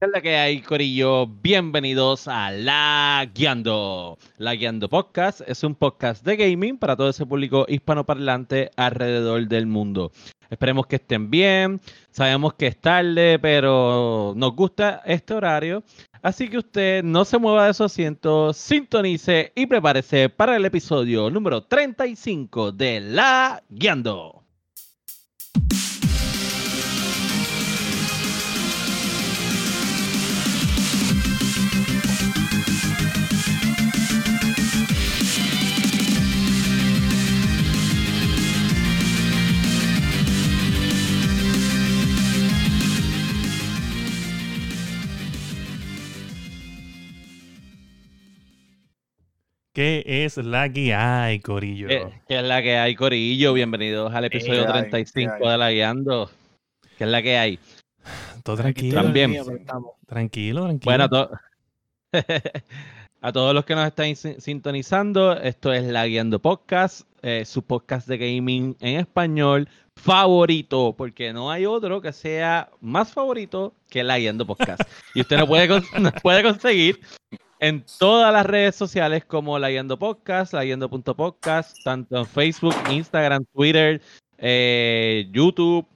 ¿Qué es la que hay, Corillo? Bienvenidos a La Guiando. La Guiando Podcast es un podcast de gaming para todo ese público hispanoparlante alrededor del mundo. Esperemos que estén bien. Sabemos que es tarde, pero nos gusta este horario. Así que usted no se mueva de su asiento, sintonice y prepárese para el episodio número 35 de La Guiando. ¿Qué es la que hay, Corillo? ¿Qué, qué es la que hay, Corillo? Bienvenidos al episodio ¿Qué hay? 35 ¿Qué hay? de La Guiando. ¿Qué es la que hay? Todo tranquilo. También. Tranquilo, tranquilo. Bueno, a, to- a todos los que nos están sin- sintonizando, esto es La Guiando Podcast, eh, su podcast de gaming en español favorito, porque no hay otro que sea más favorito que La Guiando Podcast. Y usted nos puede, con- nos puede conseguir en todas las redes sociales como La Guiando Podcast, La Guiando.podcast, tanto en Facebook, Instagram, Twitter, eh, YouTube.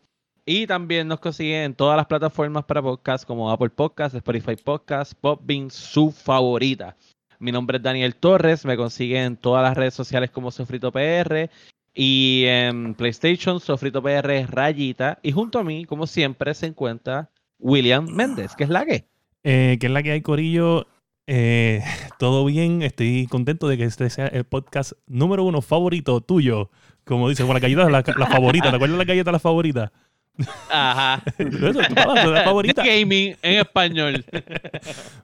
Y también nos consiguen en todas las plataformas para podcast como Apple Podcast, Spotify Podcast, Popbean, su favorita. Mi nombre es Daniel Torres, me consiguen en todas las redes sociales como Sofrito PR y en PlayStation Sofrito PR Rayita. Y junto a mí, como siempre, se encuentra William Méndez, que es la que. Eh, ¿Qué es la que hay, Corillo? Eh, Todo bien, estoy contento de que este sea el podcast número uno favorito tuyo. Como dice, con la galleta, la, la favorita. ¿Te acuerdas de la galleta, la favorita? Ajá. Eso, la favorita. Gaming en español.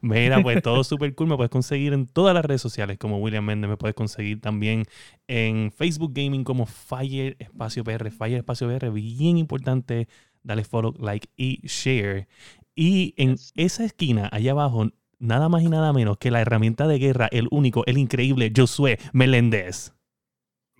Mira, pues todo súper cool. Me puedes conseguir en todas las redes sociales como William Méndez. Me puedes conseguir también en Facebook Gaming como Fire Espacio PR. Fire Espacio PR, bien importante. Dale follow, like y share. Y en esa esquina, allá abajo, nada más y nada menos que la herramienta de guerra, el único, el increíble Josué Meléndez.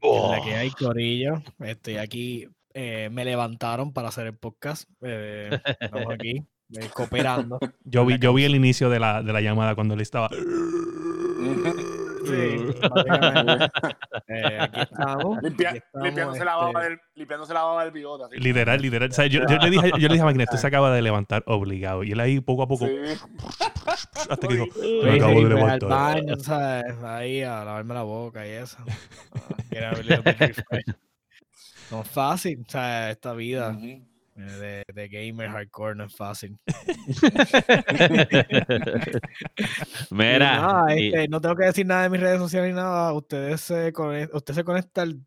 Oh. La que hay, Corillo. Estoy aquí. eh, me levantaron para hacer el podcast. eh, estamos aquí eh, cooperando. Yo vi, yo vi el inicio de la, de la llamada cuando él estaba. Sí. Eh, aquí estamos. Limpia- aquí estamos, limpiándose, la baba este, del, limpiándose la baba del bigote. así. Literal, literal. O sea, yo, yo le dije, yo le dije a esto se acaba de levantar obligado. Y él ahí poco a poco, Sí. hasta que dijo, Sí, Me acabo sí, de levantar. baño, ¿sabes? Ahí a lavarme la boca y eso. Ah. No es fácil, o sea, esta vida de, de gamer hardcore no es fácil. Mira. y- este, no tengo que decir nada de mis redes sociales ni nada. Ustedes se, conect- usted se conecta al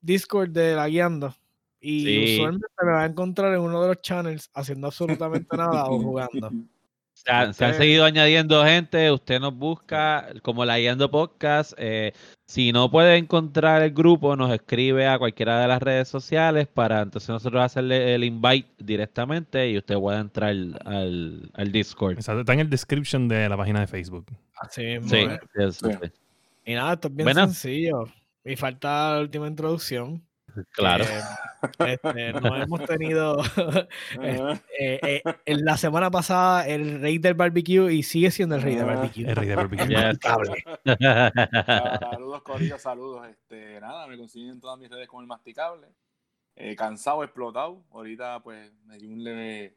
Discord de la guiando. Y Sí. usualmente me va a encontrar en uno de los channels haciendo absolutamente nada o jugando. Se han, se han Usted- seguido añadiendo gente, usted nos busca como la Guiando Podcast. eh, si no puede encontrar el grupo, nos escribe a cualquiera de las redes sociales para entonces nosotros hacerle el invite directamente y usted puede entrar al, al Discord. Exacto, está en el description de la página de Facebook. Así mismo Sí, es. sí, Sí. sí, Y nada, esto es bien Bueno. sencillo. Y falta la última introducción. Claro. que, este, no hemos tenido eh, eh, en la semana pasada el rey del barbecue y sigue siendo el rey del barbecue. El rey de barbecue. Saludos, Corillo, saludos. Este, nada, me consiguen en todas mis redes como el masticable. Eh, cansado, explotado. Ahorita, pues, me dio un leve,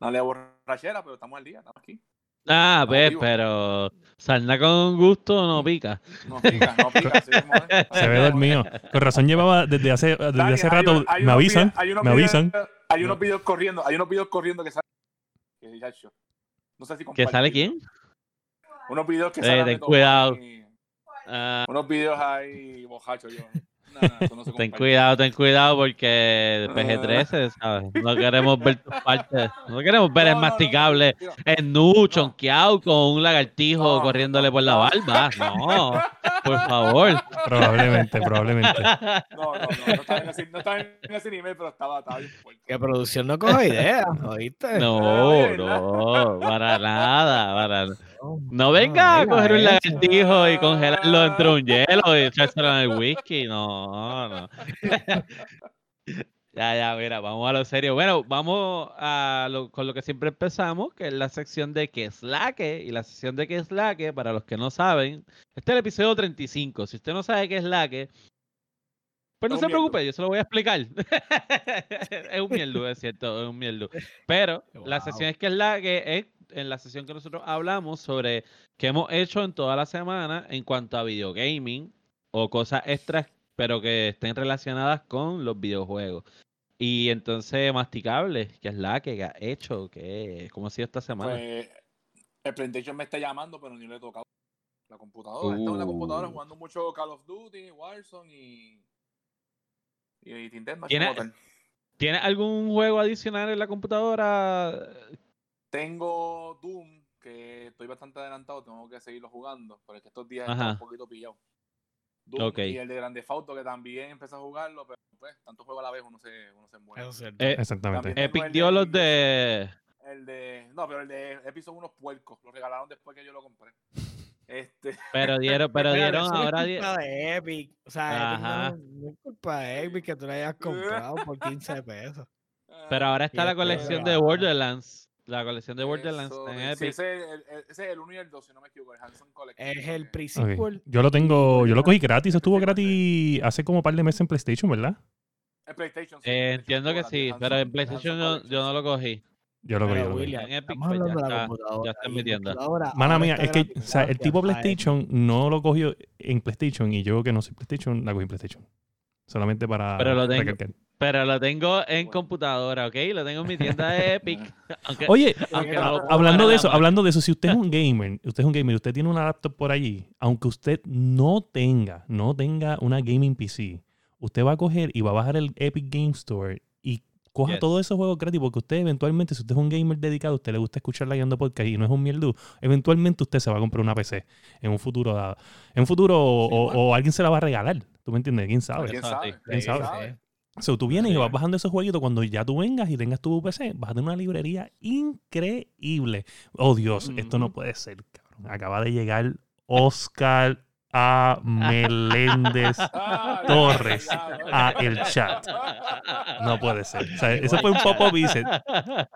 una leve borrachera, pero estamos al día, estamos aquí. ah, pues, vivo. pero sarna con gusto no pica. No pica, no pica. así es. Se ve dormido. Con razón llevaba desde hace, desde Dani, hace rato. hay me avisan. hay unos me videos- avisan. Hay unos videos corriendo, hay unos videos corriendo que salen. No sé si ¿Que sale quién? Unos videos que Eh, salen. ten cuidado. y- Unos videos ahí, bojachos yo. No, no, eso no se ten cuidado, ten cuidado porque PG-13, ¿sabes? No queremos ver tus partes. No queremos ver No, el masticable no, no. en nu, chonqueado con un lagartijo No, corriéndole por la barba. No, por favor. Probablemente, probablemente. No, no, no, no estaba en ese, no estaba en ese nivel, pero estaba, estaba bien fuerte. Que producción no coge ideas, ¿oíste? No, no, para nada, para nada. No, venga a coger un lagartijo y congelarlo entre un hielo y echárselo en el whisky. No, no. Ya, ya, mira, vamos a lo serio. Bueno, vamos a lo, con lo que siempre empezamos, que es la sección de qué es la que, y la sección de qué es la que, para los que no saben, este es el episodio 35. Si usted no sabe qué es la que, pues no se preocupe, yo se lo voy a explicar. es un mierdo, es cierto, es un mierdo. Pero la Wow. sesión es que es la que es en la sesión que nosotros hablamos sobre qué hemos hecho en toda la semana en cuanto a videogaming o cosas extras, pero que estén relacionadas con los videojuegos. Y entonces, masticable, que es la que ha hecho, que cómo ha sido esta semana. Pues el PlayStation me está llamando, pero ni le he tocado la computadora. Estado en la computadora Uh. jugando mucho Call of Duty, Warzone y. Y, y Team Deathmatch ¿Tiene- como tal. ¿Tienes algún juego adicional en la computadora? Tengo Doom, que estoy bastante adelantado, tengo que seguirlo jugando, pero es que estos días está un poquito pillado. Doom y el de Grande Fauto, que también empecé a jugarlo, pero pues, tanto juego a la vez uno se, uno se es cierto. Eh, Exactamente. Epic dio los de... El de. No, pero el de Epic son unos puercos. Lo regalaron después que yo lo compré. Este. Pero dieron, pero dieron es ahora... di- culpa de Epic. O sea, Epic Ajá. no, no es culpa de Epic que tú le hayas comprado por 15 pesos. Pero ahora está la colección la- de Borderlands. La colección de Borderlands eso está en de- sí, Epic. ese, es el, ese es el 1 y el 2, si no me equivoco. El Hanson Collection. Es el pre Ok. Yo lo tengo, yo lo cogí gratis, estuvo gratis hace como un par de meses en PlayStation, ¿verdad? El PlayStation. Eh, sí, PlayStation entiendo que sí, pero en PlayStation yo, no lo cogí. Yo lo cogí. Pero, yo lo cogí. William, En Epic, estamos pues, ya está- ya computadora Mala ahora mía, está es que gratis o sea, el tipo Epic. PlayStation no lo cogió en PlayStation y yo que no soy PlayStation, la cogí en PlayStation. Solamente para Pero lo tengo- recalcar. Pero lo tengo en Bueno. computadora, ¿ok? Lo tengo en mi tienda de Epic. Aunque, Oye, aunque no hablando de eso, la hablando de eso, si usted es un gamer, usted es un gamer, usted tiene una laptop por allí, aunque usted no tenga, no tenga una gaming PC, usted va a coger y va a bajar el Epic Game Store y coja Yes. todos esos juegos gratis, porque usted eventualmente, si usted es un gamer dedicado, usted le gusta escuchar la guiando podcast y no es un mierdu, eventualmente usted se va a comprar una PC en un futuro dado. En un futuro o, Sí, o- bueno. o alguien se la va a regalar. ¿Tú me entiendes? ¿Quién sabe? ¿Quién sabe? quién sabe. sabe? So, tú vienes y vas bajando esos jueguitos cuando ya tú vengas y tengas tu PC, vas a tener una librería increíble. Oh Dios, esto no puede ser, cabrón. Acaba de llegar Oscar A. Meléndez Ah, Torres a el chat. No puede ser. O sea, eso fue un pop-up y dice,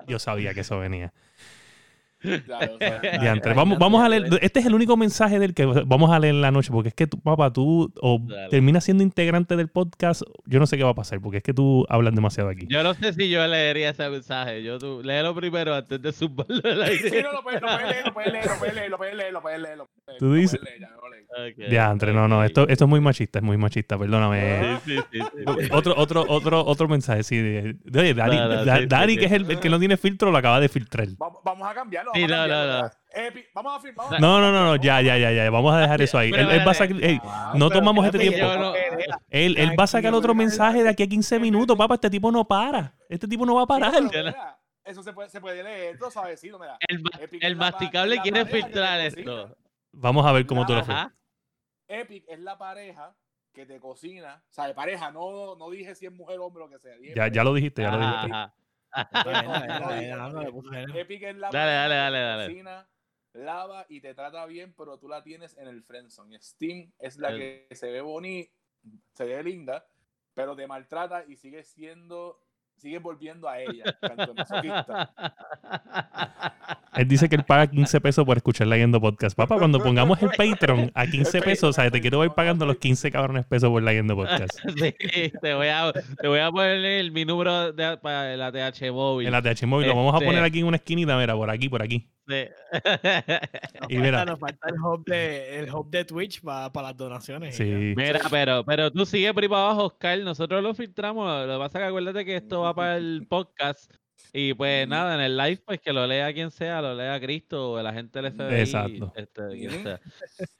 yo sabía que eso venía. Diantre, vamos, vamos a leer. Este es el único mensaje del que vamos a leer en la noche, porque es que tú, papá, tú o Dale. terminas siendo integrante del podcast, yo no sé qué va a pasar, porque es que tú hablas demasiado aquí. Yo no sé si yo leería ese mensaje. Yo tú, léelo primero antes de subarlo al Sí, aire. no, lo puedes, leer, lo puedes leer, lo puedes leer, lo puedes leer, lo puedes leer, Tú dices- leer, ya, lo leí. Ok, Diantre, no, no, esto, esto es muy machista, es muy machista, perdóname. Sí, sí, sí, sí. Otro, otro, otro, otro mensaje, sí. de- de- Oye, Dari, No, no, Da- sí, sí, Dari, sí. que es el, el que no tiene filtro, lo acaba de filtrar. Vamos, a cambiarlo. Sí, Vamos a no, no, cambiarlo, vamos a firmar. vamos a- No, no, no, no, ya, ya, ya, ya. Vamos a dejar eso ahí. Él, él va a sacar, Ah, no tomamos este tiempo. Él, él va a sacar otro mensaje de aquí a 15 minutos, papá. Este tipo no para. Este tipo no va a parar. Sí, Eso se puede, se puede leer, todo suavecito, mira. El, el masticable quiere filtrar esto. Vamos a ver cómo tú lo fue. Epic es la pareja que te cocina. O sea, de pareja, no, no dije si es mujer o hombre o lo que sea. dije Ya, ya lo dijiste, ya lo dijiste. Epic es la Dale, pareja dale, que dale, cocina, lava y te trata bien, pero tú la tienes en el friendzone. Steam es la El- que se ve bonita, se ve linda, pero te maltrata y sigue siendo, sigue volviendo a ella, tanto masoquista. Él dice que él paga 15 pesos por escuchar Leyendo Podcast. Papá, cuando pongamos el Patreon a 15 pesos, o sea, te quiero ir pagando los 15 cabrones pesos por Leyendo Podcast. Sí, te voy a, te voy a poner el, mi número de, para la TH móvil. En la TH Móvil lo vamos a Este- poner aquí en una esquinita, mira, por aquí, por aquí. Sí. Nos Y falta- mira. Nos falta el hub de, el hub de Twitch para las donaciones. Sí. Mira, pero, pero tú sigue por ahí para abajo, Oscar. Nosotros lo filtramos. Lo que pasa es que acuérdate que esto va para el podcast. Y pues nada, en el live, pues que lo lea quien sea, lo lea Cristo o la gente del FBI. Exacto. Este, quien Ujú. sea.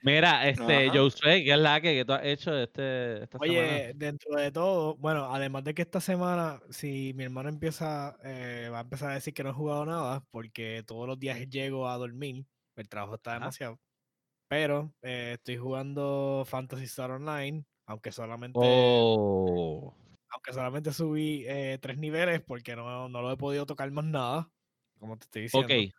Mira, este, Ajá. Josué, ¿qué es la que, que tú has hecho este, esta semana? Oye, dentro de todo, bueno, además de que esta semana, si mi hermano empieza, eh, va a empezar a decir que no he jugado nada, porque todos los días llego a dormir, el trabajo está demasiado. Pero eh, estoy jugando Fantasy Star Online, aunque solamente, Oh. Aunque solamente subí eh, tres niveles, porque no, no lo he podido tocar más nada, como te estoy diciendo. Ok.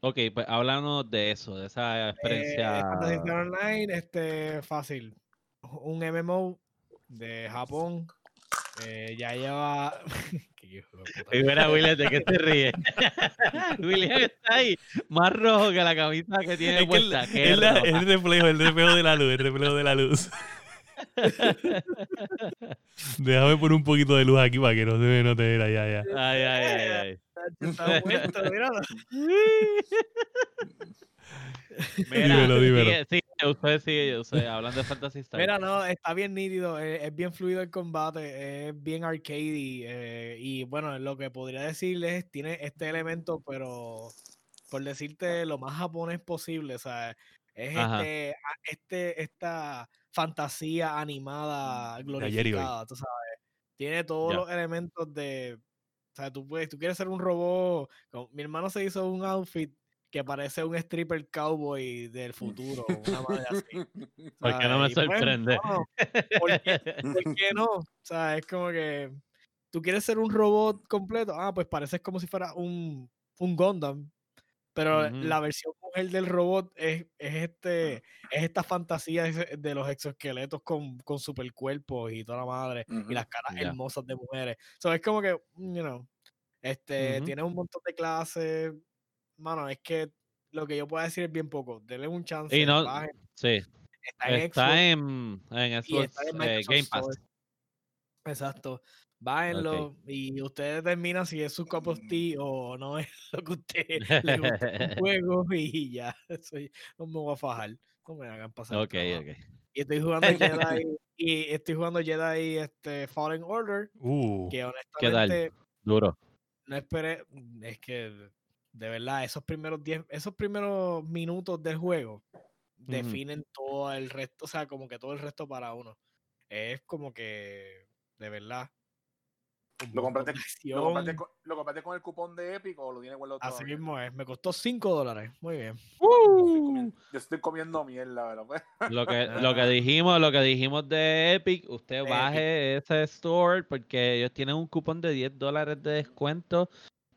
Ok, pues háblanos de eso, de esa Eh, experiencia. Fantasy Online, este, fácil. Un MMO de Japón, eh, ya lleva. Qué hijo de puta. Y mira, William, ¿de qué te ríes? William está ahí más rojo que la camisa que tiene Es que el, es la- el reflejo, el reflejo de la luz, el reflejo de la luz. Déjame poner un poquito de luz aquí para que no se me note. Ya, ya. Ay, ay, ay, ay. Está muerto. Mira, Dímelo, dímelo. sigue, sigue, usted sigue, usted, hablando de Fantasy Star. Mira, no, está bien nítido, eh, es, bien fluido el combate, es bien arcade eh, y bueno, lo que podría decirles es, tiene este elemento, pero por decirte lo más japonés posible, o sea, es este, este, esta fantasía animada y hoy. glorificada, tú sabes, tiene todos Ya. los elementos de, o sea, tú puedes, tú quieres ser un robot, mi hermano se hizo un outfit que parece un stripper cowboy del futuro, una madre así. ¿Por qué no me pues, sorprende? mano, ¿por qué, por qué no? O sea, es como que tú quieres ser un robot completo. Ah, pues pareces como si fuera un, un Gundam. Pero Ujú. la versión mujer del robot es, es este, es esta fantasía de los exoesqueletos con, con supercuerpos y toda la madre y las caras Ya. hermosas de mujeres. So, es como que, mm, you know, este, Ujú. tiene un montón de clases. Mano, es que lo que yo puedo decir es bien poco. Denle un chance. Y no, bajen, sí, está en Xbox. está en, en y Xbox está en eh, Game Pass. Store. Bájenlo y ustedes determinan si es su cup of tea o no es lo que usted le gusta juego y ya. Eso y- no me voy a fajar. No me hagan pasar. Ok, ok. Y estoy jugando Jedi y estoy jugando Jedi este, Fallen Order, Uh, que ¿Qué tal? honestamente Duro. no esperé. Es que de verdad, esos primeros 10, esos primeros minutos del juego definen todo el resto, o sea, como que todo el resto para uno. Es como que, de verdad. ¿Lo compraste, ¿lo, compraste con, ¿Lo compraste con el cupón de Epic o lo tienes guardado Así todavía? mismo es. Me costó 5 dólares. Muy bien. Yo estoy Uh. comiendo, yo estoy comiendo mierda, ¿verdad? Pues, Lo que, lo que dijimos, lo que dijimos de Epic, usted De baje ese store porque ellos tienen un cupón de 10 dólares de descuento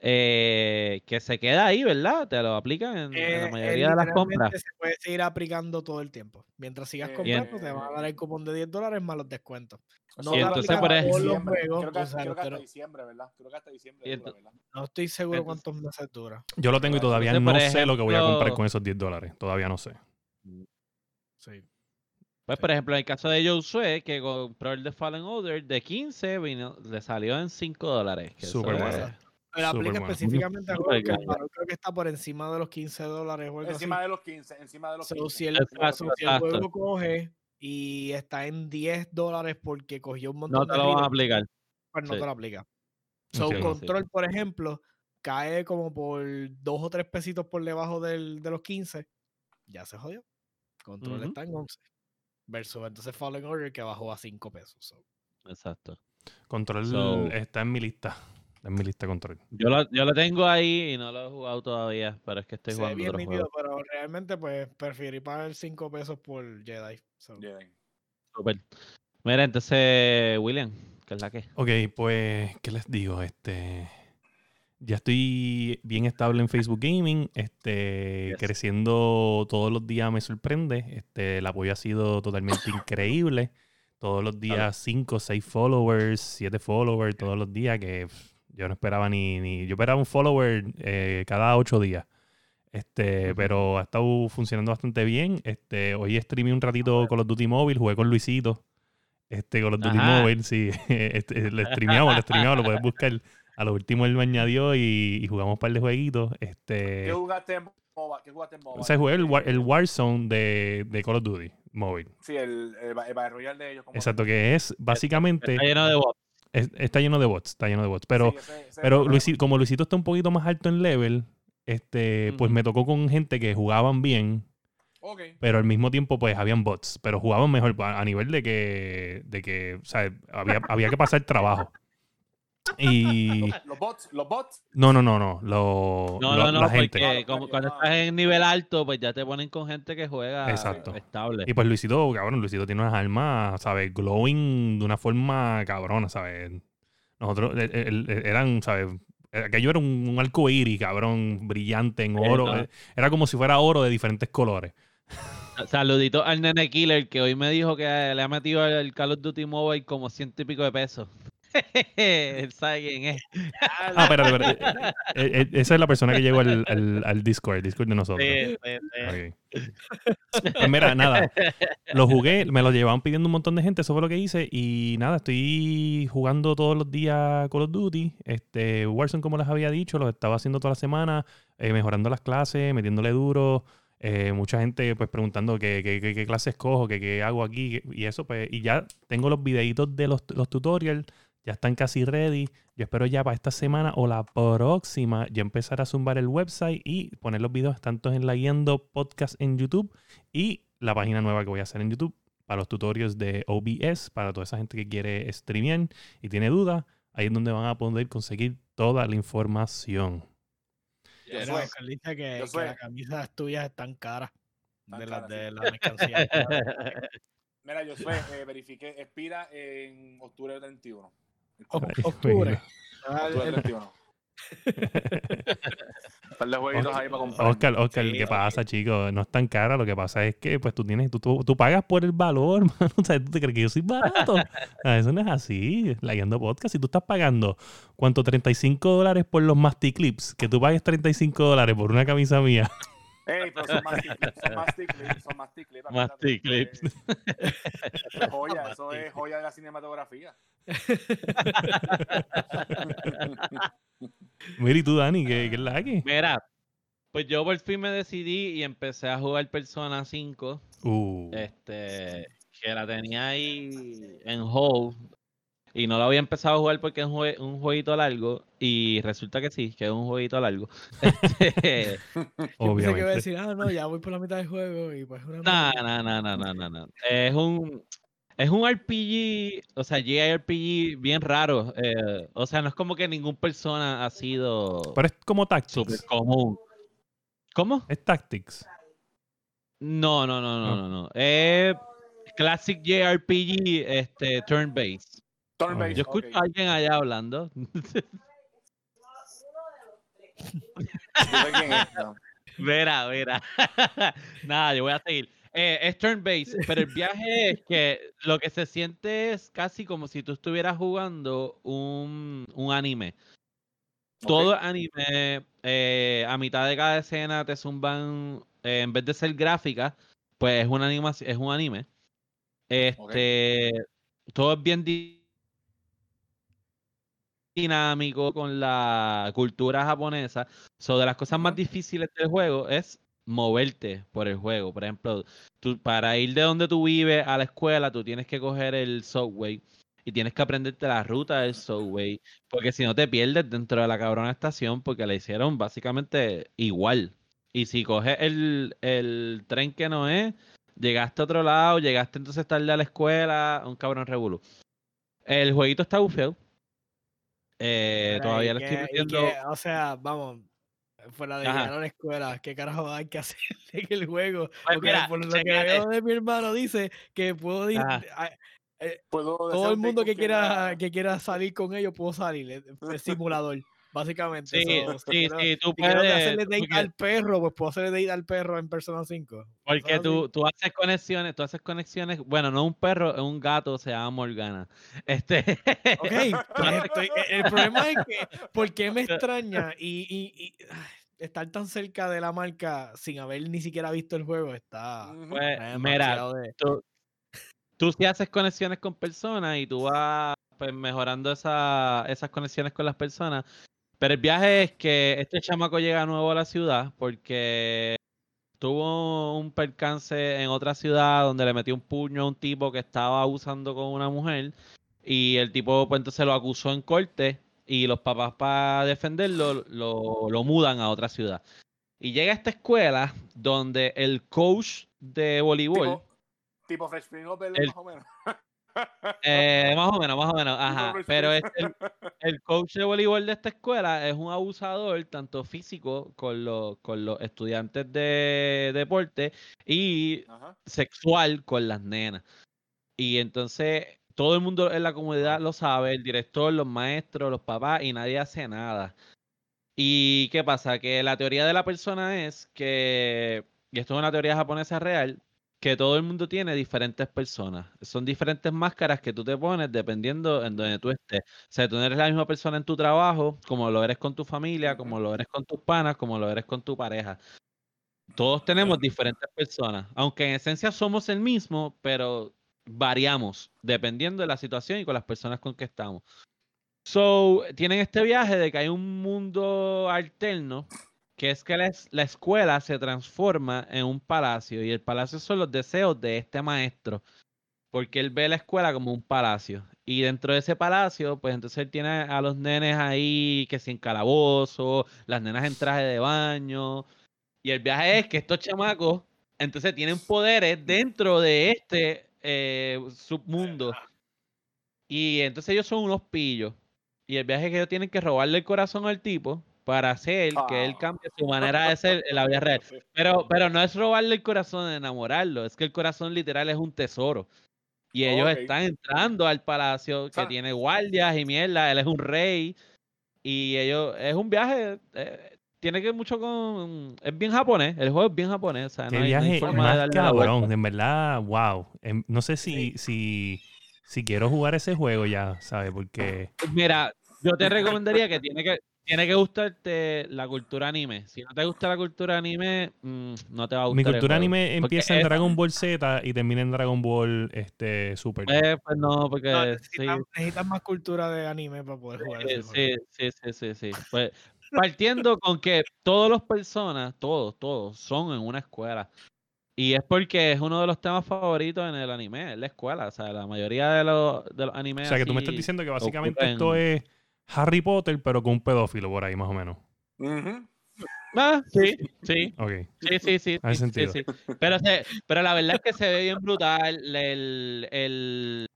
eh, que se queda ahí, ¿verdad? Te lo aplican en, en la eh, mayoría de las compras. Se puede seguir aplicando todo el tiempo. Mientras sigas Eh, comprando, te van a dar el cupón de 10 dólares más los descuentos. No Y entonces, por a ej- todos los diciembre. juegos, Creo que, o sea, creo que usted hasta no- diciembre, ¿verdad? Creo que hasta diciembre. Dura, ¿verdad? no estoy seguro entonces- cuántos meses dura. yo lo tengo y todavía Entonces, no sé lo que voy a comprar ejemplo- con esos 10 dólares. Todavía no sé. Sí. Pues, por ejemplo, en el caso de Josué, que compró el de Fallen Order de 15, vino, le salió en 5 dólares. Súper es- bueno. Pero aplica específicamente a juegos que el valor creo que está por encima de los 15 dólares Encima así. de los 15, encima de los So, 15. si el, Exacto, so, si el exacto. juego coge y está en 10 dólares porque cogió un montón No te de lo van a aplicar. pues no sí. te lo aplica. So. Control, por ejemplo, cae como por 2 o 3 pesitos por debajo del, de los 15. Ya se jodió. Control Ujú. está en 11. Versus entonces Fallen Order que bajó a 5 pesos. So, Exacto. Control So- está en mi lista. En mi lista control. Yo lo, yo lo tengo ahí y no lo he jugado todavía, pero es que estoy se ve jugando bien otros nítido, juegos. pero realmente pues preferí pagar 5 pesos por Jedi. So, Jedi. Súper. Mira, entonces, William, ¿qué es la que? Ok, pues, ¿qué les digo? Este. Ya estoy bien estable en Facebook Gaming. Este, Yes. creciendo todos los días me sorprende. Este, el apoyo ha sido totalmente increíble. Todos los días 5, 6 followers, 7 followers, todos los días que pff, yo no esperaba ni, ni. Yo esperaba un follower eh, cada 8 días. Este, pero ha estado funcionando bastante bien. Este, hoy streamé un ratito con los Duty Mobile, jugué con Luisito. Este, con los Duty Ajá. Mobile, sí. Este, lo streameamos, lo streameamos, lo puedes buscar. A lo último él me añadió y, y jugamos un par de jueguitos. Este, ¿Qué jugaste en MOBA? ¿Qué jugaste en MOBA? o sea, jugué el, War- el Warzone de, de Call of Duty Mobile. Sí, el, el, el Battle Royale de ellos. Exacto, que es básicamente. Está lleno de bots. Es- está lleno de bots, está lleno de bots. Pero, Sí, ese- ese pero es el Luisi- como Luisito está un poquito más alto en level, este, pues me tocó con gente que jugaban bien, pero al mismo tiempo pues habían bots, pero jugaban mejor a a nivel de que, de que o sea, había, había que pasar trabajo. Y Los, bots, los bots. no, no, no, no, lo, No, lo- no, no, la porque gente. como cuando Ah. estás en nivel alto, pues ya te ponen con gente que juega Exacto. estable. Y pues Luisito, cabrón, Luisito tiene unas armas, ¿sabes? Glowing de una forma cabrona, ¿sabes? Nosotros el- el- el- eran, ¿sabes? Aquello era un, un arco iris, cabrón, brillante en oro. Eh, Era como si fuera oro de diferentes colores. Saludito al nene killer que hoy me dijo que le ha metido el Call of Duty Mobile como ciento y pico de pesos. Él sabe quién es. Ah, espérate, espérate. Eh, eh, eh, esa es la persona que llegó al, al, al Discord, el Discord de nosotros. Sí, sí, sí. Pues mira, nada, lo jugué, me lo llevaban pidiendo un montón de gente, eso fue lo que hice. Y nada, estoy jugando todos los días Call of Duty. Este, Warzone, como les había dicho, lo estaba haciendo toda la semana, eh, mejorando las clases, metiéndole duro. Eh, mucha gente pues preguntando qué, qué, qué, qué clase escojo, qué, qué hago aquí y eso, pues, y ya tengo los videitos de los, los tutorials, ya están casi ready. Yo espero ya para esta semana o la próxima ya empezar a zumbar el website y poner los videos tanto en la guiando podcast en YouTube y la página nueva que voy a hacer en YouTube para los tutorials de OBS, para toda esa gente que quiere streamear y tiene dudas, ahí es donde van a poder conseguir toda la información. Yo soy- Oscar dice que, yo que soy- las camisas tuyas están caras. Tan De las de sí. la mercancía. Mira, yo soy, eh, verifiqué, expira en octubre del 31. Octubre. Octubre del el- 31. Un par de jueguitos ahí para comprar. Oscar, Oscar, Sí, ¿qué ok. pasa, chicos? No es tan cara, lo que pasa es que pues tú tienes, tú, tú, tú pagas por el valor, mano. O sea, tú te crees que yo soy barato. Ah, Eso no es así. La guiando podcast, si tú estás pagando, ¿cuánto? 35 dólares por los Masticlips, que tú pagues 35 dólares por una camisa mía. Ey, pero son más ticlips, son más ticlips, son más eso es joya, eso es joya de la cinematografía. Mira, y tú, Dani, ¿qué, qué es la que? Mira, pues yo por fin me decidí y empecé a jugar Persona 5. Uh, Este, que la tenía ahí en hold. Y no la había empezado a jugar porque es un, jue- un jueguito largo. Y resulta que sí, que es un jueguito largo. Este, Yo pensé que iba a obviamente. decir, ah, no, ya voy por la mitad del juego y pues una no, no, no, no, no, no. Es un, es un RPG, o sea, JRPG bien raro. eh, o sea, no es como que ningún persona ha sido Pero es como súper Tactics. común. ¿Cómo? Es Tactics. No, no, no, no, Ah. no, no. Es Classic JRPG, este, turn-based. Turn-based, Yo escucho a alguien allá hablando. Yo sé quién es, no. Verá, verá. Nada, yo voy a seguir. Eh, es turn-based, pero el viaje es que lo que se siente es casi como si tú estuvieras jugando un, un anime. Todo anime, eh, a mitad de cada escena te zumban, eh, en vez de ser gráfica, pues es un, anima, es un anime. Este, todo es bien di- dinámico con la cultura japonesa. So, de las cosas más difíciles del juego es moverte por el juego. Por ejemplo, tú, para ir de donde tú vives a la escuela, tú tienes que coger el subway y tienes que aprenderte la ruta del subway, porque si no te pierdes dentro de la cabrona estación, porque la hicieron básicamente igual. Y si coges el, el tren que no es, llegaste a otro lado, llegaste entonces tarde a la escuela, un cabrón revolú. El jueguito está bufeado. Eh, todavía le estoy metiendo. que, o sea, vamos, fuera de llegar a la escuela, ¿qué carajo hay que hacer en el juego? Pues Porque mira, por lo que veo de mi hermano dice que puedo ir, Puedo todo el mundo que quiera, era- que quiera salir con ellos, puedo salir, simulador, básicamente. Sí, so, sí, quiero- sí, tú Si puedes. hacerle date porque- al perro, pues puedo hacerle date al perro en Persona 5. Porque tú, tú haces conexiones, tú haces conexiones, bueno, no un perro, es un gato, se llama Morgana. Este, Ok, pues estoy- el problema es que, ¿por qué me extraña? Y, y- estar tan cerca de la marca sin haber ni siquiera visto el juego está. Pues, está mira, de- tú, tú sí haces conexiones con personas y tú vas pues, mejorando esa- esas conexiones con las personas. Pero el viaje es que este chamaco llega nuevo a la ciudad porque tuvo un percance en otra ciudad donde le metió un puño a un tipo que estaba abusando con una mujer y el tipo pues entonces lo acusó en corte y los papás para defenderlo lo, lo mudan a otra ciudad. Y llega a esta escuela donde el coach de voleibol... Tipo, tipo Fresh Prince El- más o menos. Eh, más o menos, más o menos, ajá. Pero es Prince. el, el coach de voleibol de esta escuela es un abusador, tanto físico con los, con los estudiantes de deporte y Ajá. sexual con las nenas. Y entonces todo el mundo en la comunidad lo sabe, el director, los maestros, los papás, y nadie hace nada. ¿Y qué pasa? Que la teoría de la persona es que, y esto es una teoría japonesa real, que todo el mundo tiene diferentes personas. Son diferentes máscaras que tú te pones dependiendo en donde tú estés. O sea, tú no eres la misma persona en tu trabajo, como lo eres con tu familia, como lo eres con tus panas, como lo eres con tu pareja. Todos tenemos diferentes personas, aunque en esencia somos el mismo, pero variamos dependiendo de la situación y con las personas con que estamos. So, tienen este viaje de que hay un mundo alterno, que es que la, la escuela se transforma en un palacio y el palacio son los deseos de este maestro, porque él ve la escuela como un palacio. Y dentro de ese palacio, pues entonces él tiene a los nenes ahí que sin calabozo, las nenas en traje de baño. Y el viaje es que estos chamacos entonces tienen poderes dentro de este eh, submundo. Y entonces ellos son unos pillos. Y el viaje es que ellos tienen que robarle el corazón al tipo para hacer que él Ah. cambie su manera de ser en la vida real. Pero, pero no es robarle el corazón de enamorarlo, es que el corazón literal es un tesoro. Y ellos están entrando al palacio que Ah. tiene guardias y mierda, él es un rey. Y ellos, es un viaje, eh, tiene que ver mucho con... Es bien japonés, el juego es bien japonés. O sea, Qué no hay, no hay viaje forma de más darle la vuelta. cabrón, en verdad, wow. Em, No sé si, Sí. si, si quiero jugar ese juego ya, ¿sabes? Porque Mira, yo te recomendaría que tiene que tiene que gustarte la cultura anime. Si no te gusta la cultura anime, mm, no te va a gustar. mi el cultura juego. anime Porque empieza en Dragon Ball Z y termina en Dragon Ball este, Super. eh, pues no, porque No, sí, necesitas, más cultura de anime para poder jugar sí, sí, sí, sí, sí, sí. Pues, partiendo con que todas las personas, todos, todos, son en una escuela. Y es porque es uno de los temas favoritos en el anime, es la escuela. O sea, la mayoría de los, de los animes. o sea, que tú me estás diciendo que básicamente ocurren- esto es Harry Potter, pero con un pedófilo por ahí, más o menos. Ah, sí, sí. Sí, sí, sí. Sí, sentido. sí. Pero, se- pero la verdad es que se ve bien brutal el, el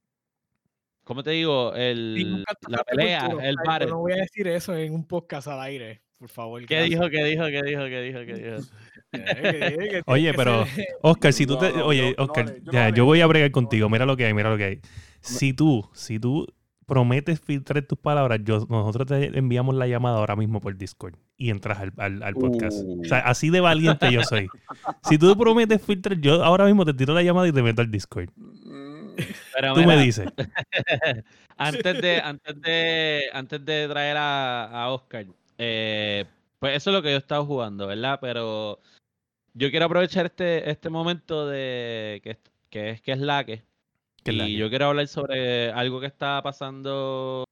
¿cómo te digo? El, la pelea, cultura, el. Yo no voy a decir eso en un podcast al aire, por favor. ¿Qué dijo? ¿Qué dijo? ¿Qué dijo? ¿Qué dijo? ¿Qué dijo? Eh, Oye, pero, Oscar, si tú te. Oye, Oscar, yo ya, voy a bregar contigo. Mira lo que hay, mira lo que hay. Si tú, si tú prometes filtrar tus palabras, yo, nosotros te enviamos la llamada ahora mismo por Discord y entras al, al- al podcast. Uh. O sea, así de valiente yo soy. Si tú prometes filtrar, yo ahora mismo te tiro la llamada y te meto al Discord. Pero Tú me dices. antes de, antes de, antes de traer a, a Oscar, eh, pues eso es lo que yo he estado jugando, ¿verdad? Pero yo quiero aprovechar este, este momento de que, que es que es la que. Y yo quiero hablar sobre algo que está pasando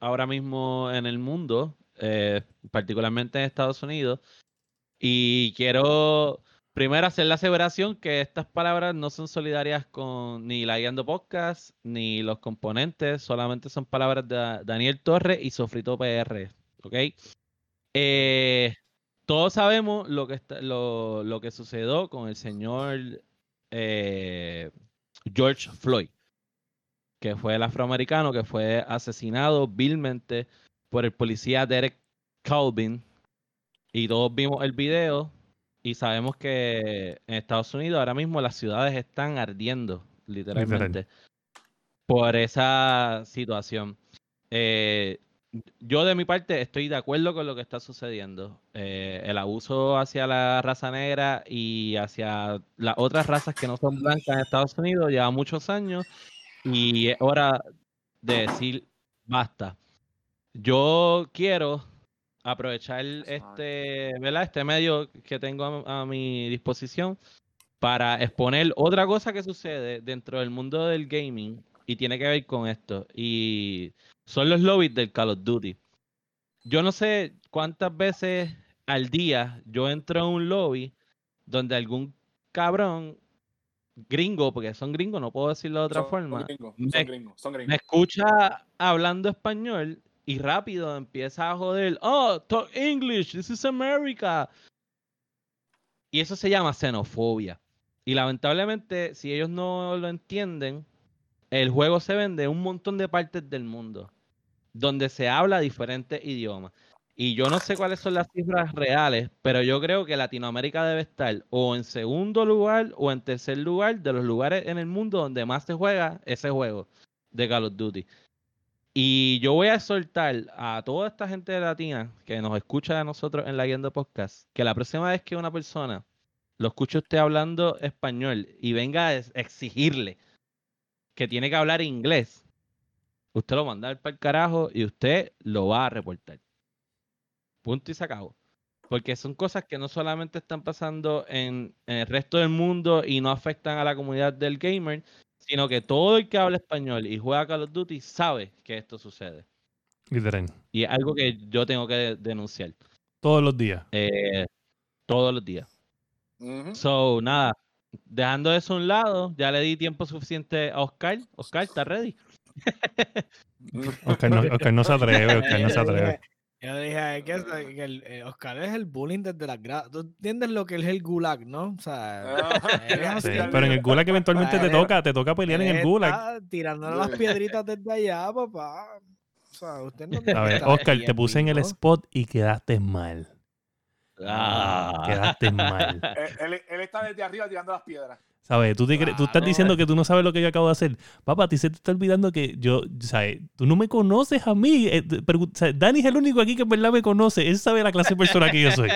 ahora mismo en el mundo, eh, particularmente en Estados Unidos. Y quiero primero hacer la aseveración que estas palabras no son solidarias con ni la Guiando Podcast ni los componentes, solamente son palabras de Da- Daniel Torres y Sofrito PR. ¿Ok? Eh, todos sabemos lo que, está- lo, lo que sucedió con el señor eh, George Floyd, que fue el afroamericano que fue asesinado vilmente por el policía Derek Calvin. Y todos vimos el video y sabemos que en Estados Unidos ahora mismo las ciudades están ardiendo, literalmente, por esa situación. Eh, yo de mi parte estoy de acuerdo con lo que está sucediendo. Eh, el abuso hacia la raza negra y hacia las otras razas que no son blancas en Estados Unidos lleva muchos años y es hora de decir basta. Yo quiero aprovechar este, ¿verdad? este medio que tengo a, a mi disposición para exponer otra cosa que sucede dentro del mundo del gaming y tiene que ver con esto. Y son los lobbies del Call of Duty. Yo no sé cuántas veces al día yo entro en un lobby donde algún cabrón gringo, porque son gringos, no puedo decirlo de otra son- forma, Son gringos, me- son gringos, son me gringos. escucha hablando español y rápido empieza a joder, oh, talk English, this is America. Y eso se llama xenofobia. Y lamentablemente, si ellos no lo entienden, el juego se vende en un montón de partes del mundo donde se habla diferentes idiomas. Y yo no sé cuáles son las cifras reales, pero yo creo que Latinoamérica debe estar o en segundo lugar o en tercer lugar de los lugares en el mundo donde más se juega ese juego de Call of Duty. Y yo voy a exhortar a toda esta gente latina que nos escucha a nosotros en la Guiando Podcast que la próxima vez que una persona lo escucha usted hablando español y venga a ex- exigirle que tiene que hablar inglés, usted lo manda para el carajo y usted lo va a reportar. Punto y se acabó. Porque son cosas que no solamente están pasando en, en el resto del mundo y no afectan a la comunidad del gamer, sino que todo el que habla español y juega Call of Duty sabe que esto sucede. Literal. Y es algo que yo tengo que denunciar Todos los días. eh, todos los días. So, nada, dejando eso a un lado, ya le di tiempo suficiente a Oscar. Oscar, ¿está ready? Oscar no, Oscar no se atreve, Oscar no se atreve. Yo dije, es que, que el, eh, Oscar es el bullying desde las gradas. ¿Tú entiendes lo que es el gulag, no? O sea, es Sí, así. pero en el gulag eventualmente te toca, te toca pelear en el gulag. tirándole las piedritas desde allá, papá. O sea, usted no A ver, Oscar, te puse en el spot y quedaste mal. Ah. Quedaste mal. él, él- él está desde arriba tirando las piedras. ¿Sabes? Tú, te cre- tú estás Claro. diciendo que tú no sabes lo que yo acabo de hacer. Papá, a ti se te está olvidando que yo, ¿sabes? Tú no me conoces a mí. Eh, te- pero, ¿sabes? Dani es el único aquí que en verdad me conoce. Él sabe la clase de persona que yo soy.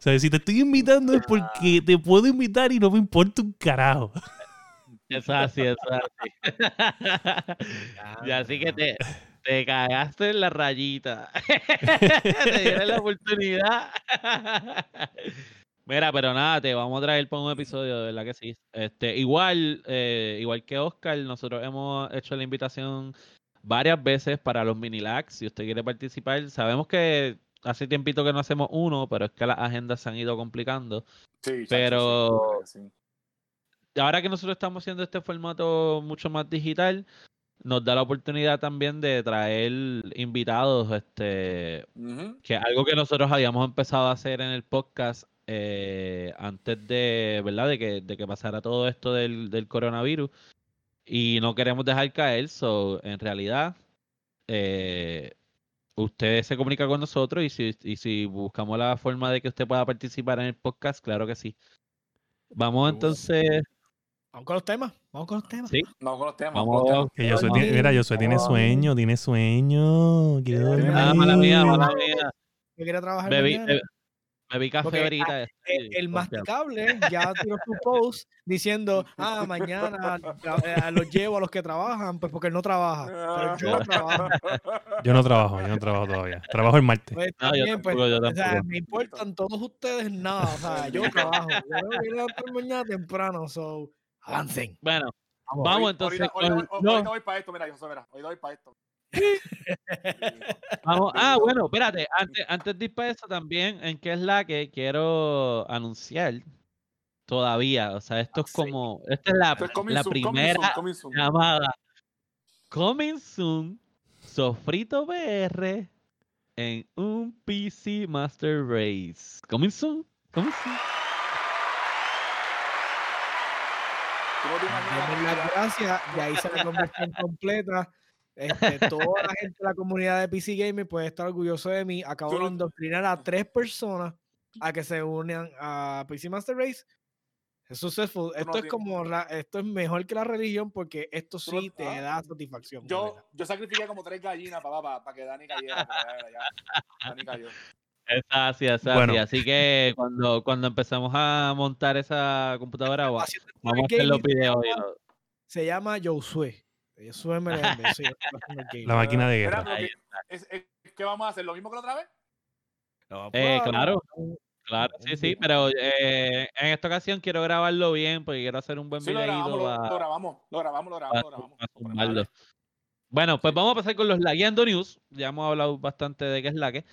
¿Sabes? Si te estoy invitando es porque te puedo invitar y no me importa un carajo. Es así, es así. y así que te, te cagaste en la rayita. te dieron la oportunidad. Mira, pero nada, te vamos a traer para un episodio, de verdad que sí. Este, igual, eh, igual que Oscar, nosotros hemos hecho la invitación varias veces para los mini lags. Si usted quiere participar, sabemos que hace tiempito que no hacemos uno, pero es que las agendas se han ido complicando. Sí, Pero- sí, sí. ahora que nosotros estamos haciendo este formato mucho más digital, nos da la oportunidad también de traer invitados, este, Ujú. que es algo que nosotros habíamos empezado a hacer en el podcast eh, antes de, ¿verdad? De que, de que pasara todo esto del, del coronavirus. Y no queremos dejar caer, so, en realidad, eh, usted se comunica con nosotros y si, y si buscamos la forma de que usted pueda participar en el podcast, claro que sí. Vamos entonces, Vamos con los temas. Vamos con los temas. sí, Vamos con los temas. vamos. con los temas. Que Josué vamos. tiene, mira, Josué tiene sueño, tiene sueño. Quiere dormir. Ah, mala mía, mala mía. Yo quería trabajar Bebí, mañana. Bebí, bebí café Porque, ahorita. El, estoy el confiado. masticable ya tiró su post diciendo, ah, mañana tra- eh, los llevo a los que trabajan, pues porque él no trabaja. Pero yo trabajo. Yo no trabajo, yo no trabajo todavía. Trabajo el martes. Pues No, yo pues, tampoco, yo o sea, me importan todos ustedes nada. O sea, yo trabajo. Yo que levantarme mañana temprano, so avancen. Bueno, Vamos. vamos Ahorita- entonces ahorita- no. ahorita voy para esto, mira, José, mira, ahorita voy para esto. Vamos, ah, bueno, espérate, antes, antes de ir para eso también, en qué es la que quiero anunciar todavía, o sea, esto es Ah, sí. como, esta es la, es coming la soon, coming primera soon, coming soon. llamada Coming Soon, Sofrito PR en un PC Master Race. Coming Soon, Coming Soon. Demos la las gracias y ahí se la conversión completa. Este, toda la gente de la comunidad de PC Gamer puede estar orgulloso de mí. Acabo de indoctrinar a tres personas a que se unan a PC Master Race. Es successful. Esto no es como la- esto es mejor que la religión porque esto no- sí te ah, da satisfacción. Yo, verdad. yo sacrifiqué como tres gallinas para, para, que Dani cayera. pero ya, ya, Dani cayó. Es así, es así. Bueno. Así que cuando, cuando empezamos a montar esa computadora, vamos a hacer los gaming videos. se llama- lo- Sí. La máquina de guerra. pero Ahí ¿qué, es- es- ¿Qué vamos a hacer? ¿Lo mismo que la otra vez? No, Eh, claro. Claro, sí, sí, video. pero eh, en esta ocasión quiero grabarlo bien porque quiero hacer un buen Sí, lo grabamos, videito lo, lo grabamos, lo grabamos, lo grabamos, lo grabamos. Bueno, pues vamos a pasar con los Lagueando News. Ya hemos hablado bastante de qué es la que.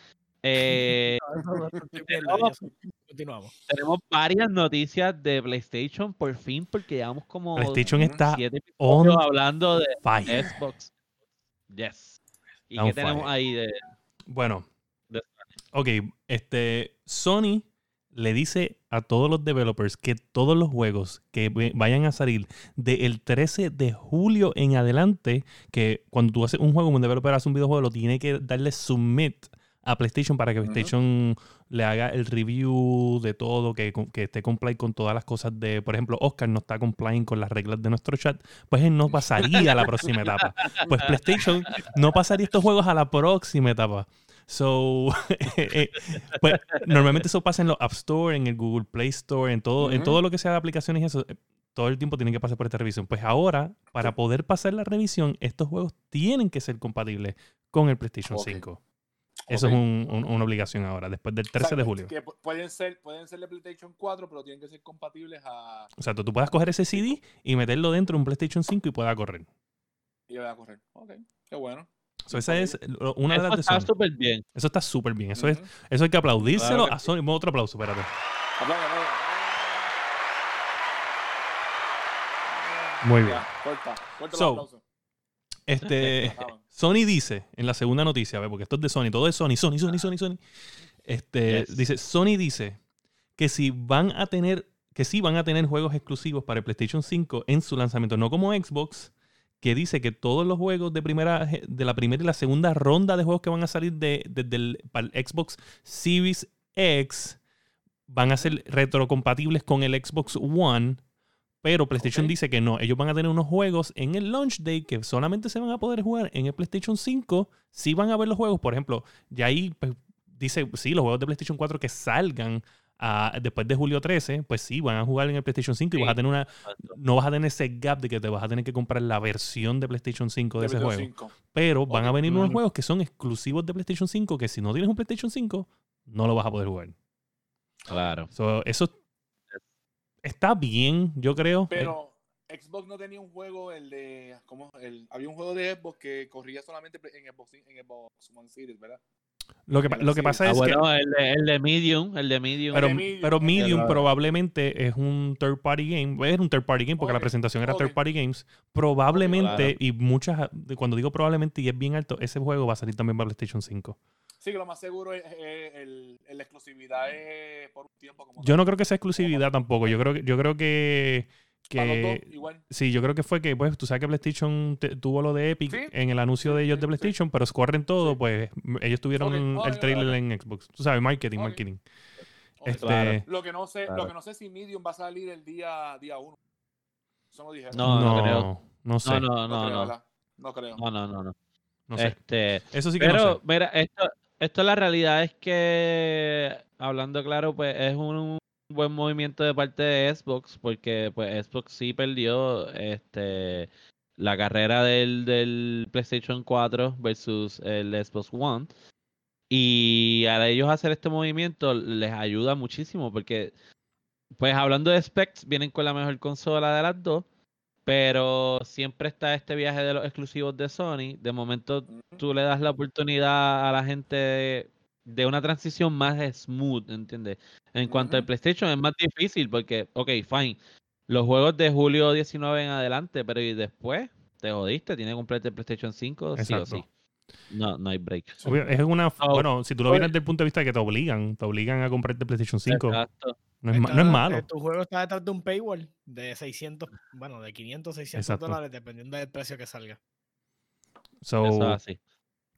Eh, No. Josué. Continuamos. tenemos varias noticias de PlayStation por fin, porque llevamos como PlayStation está siete on hablando de fire. Xbox. Yes. ¿Y On qué tenemos fire. ahí de.? Bueno, De- ok, este, Sony le dice a todos los developers que todos los juegos que vayan a salir del 13 de julio en adelante, que cuando tú haces un juego, un developer hace un videojuego, lo tiene que darle submit a PlayStation para que. PlayStation le haga el review de todo, que, que esté comply con todas las cosas de, por ejemplo, Oscar no está complying con las reglas de nuestro chat, pues él no pasaría a la próxima etapa. Pues PlayStation no pasaría estos juegos a la próxima etapa. So, eh, pues normalmente eso pasa en los App Store, en el Google Play Store, en todo, en todo lo que sea de aplicaciones y eso. eh, Todo el tiempo tienen que pasar por esta revisión. Pues ahora, para poder pasar la revisión, estos juegos tienen que ser compatibles con el PlayStation Ok. 5. Eso es un- un- una obligación ahora, después del 13 de O sea, julio. Que pu- pueden ser, pueden ser de PlayStation 4, pero tienen que ser compatibles a. O sea, tú, tú puedas coger ese CD y meterlo dentro de un PlayStation 5 y pueda correr. Y voy a correr. Ok, qué bueno. So, esa es una de Eso las de está Sony. súper bien. Eso está súper bien. Eso, es, eso hay que aplaudírselo Claro que a Sony. Otro aplauso, espérate. Aplaudan, aplaudan. Muy bien. Ya, corta, corta So, el aplauso. Este. Sony dice en la segunda noticia, a ver, porque esto es de Sony, todo es Sony, Sony, Sony, Sony, Sony. Este, Yes. dice, Sony dice que si van a tener, que sí van a tener juegos exclusivos para el PlayStation 5 en su lanzamiento, no como Xbox, que dice que todos los juegos de primera, de la primera y la segunda ronda de juegos que van a salir de, desde el, para el Xbox Series X van a ser retrocompatibles con el Xbox One. Pero PlayStation dice que no, ellos van a tener unos juegos en el launch day que solamente se van a poder jugar en el PlayStation 5. Sí van a ver los juegos, por ejemplo, ya ahí pues, dice, sí, los juegos de PlayStation 4 que salgan ah, después de julio 13, pues sí, van a jugar en el PlayStation 5 y Sí. vas a tener una, no vas a tener ese gap de que te vas a tener que comprar la versión de PlayStation 5 de, De ese juego. 5. Pero van a venir unos juegos que son exclusivos de PlayStation 5 que si no tienes un PlayStation 5, no lo vas a poder jugar. Claro. So, eso está bien, yo creo. Eh, Pero Xbox no tenía un juego, el de. ¿cómo? El, había un juego de Xbox que corría solamente en Xbox, en Xbox One Series, ¿verdad? lo, que, lo que pasa Ah, es que... bueno, el de, el de Medium, el de Medium. Pero, de Medium, pero. Medium Claro. probablemente es un third party game. Es un third party game porque la presentación era third party games. Probablemente, Claro. y muchas, de- cuando digo probablemente y es bien alto, ese juego va a salir también para PlayStation 5. Sí, que lo más seguro es, la exclusividad es por un tiempo. Como Yo no creo que sea exclusividad tampoco. Yo creo que, yo creo que, Para los que dos, igual. Sí, yo creo que fue que, pues, tú sabes que PlayStation te- tuvo lo de Epic Sí. en el anuncio Sí, de ellos sí, de sí. PlayStation, pero corren todo, Sí. pues, ellos tuvieron el trailer en Xbox. Tú sabes, marketing, marketing. Este, Claro. Lo que no sé, Claro. lo que no sé si Medium va a salir el día día 1. Eso no dijeron. No, no no, creo. no sé, No, no, no, no, creo, no. No creo. No, no, no, no. sé. Este, Eso sí que no pero, sé. mira, esto, esto la realidad es que, hablando claro, pues es un buen movimiento de parte de Xbox, porque pues Xbox sí perdió este la carrera del, del PlayStation 4 versus el Xbox One. Y a ellos hacer este movimiento les ayuda muchísimo, porque, pues hablando de specs, vienen con la mejor consola de las dos. Pero siempre está este viaje de los exclusivos de Sony. De momento tú le das la oportunidad a la gente de, de una transición más smooth, ¿entiendes? En cuanto al. PlayStation es más difícil porque, ok, fine, los juegos de julio 19 en adelante, pero y después te jodiste, tiene que comprarte el PlayStation 5, sí o Exacto. sí. No, no hay break. Obvio, es una, bueno, si tú lo vienes desde el punto de vista de que te obligan, te obligan a comprarte PlayStation 5, Exacto. no es, ma- Está- no es malo. eh, Tu juego está detrás de un paywall de 600, bueno, de 500, 600 Exacto. dólares, dependiendo del precio que salga. So, Eso es así.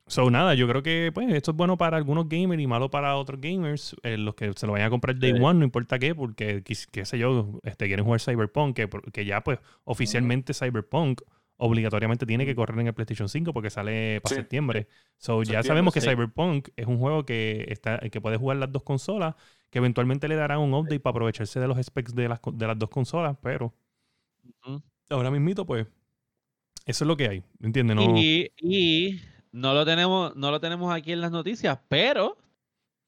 So, nada, yo creo que pues esto es bueno para algunos gamers y malo para otros gamers. eh, los que se lo vayan a comprar Day Sí. One, no importa qué, porque qué sé yo, este, quieren jugar Cyberpunk, que, que ya pues oficialmente Cyberpunk obligatoriamente tiene que correr en el PlayStation 5 porque sale para Sí. septiembre. So, ya sabemos que sí. Cyberpunk es un juego que está que puede jugar las dos consolas, que eventualmente le darán un update para aprovecharse de los specs de las, de las dos consolas, pero ahora mismito pues eso es lo que hay, ¿entiendes? No, Y, y no lo tenemos, no lo tenemos aquí en las noticias, pero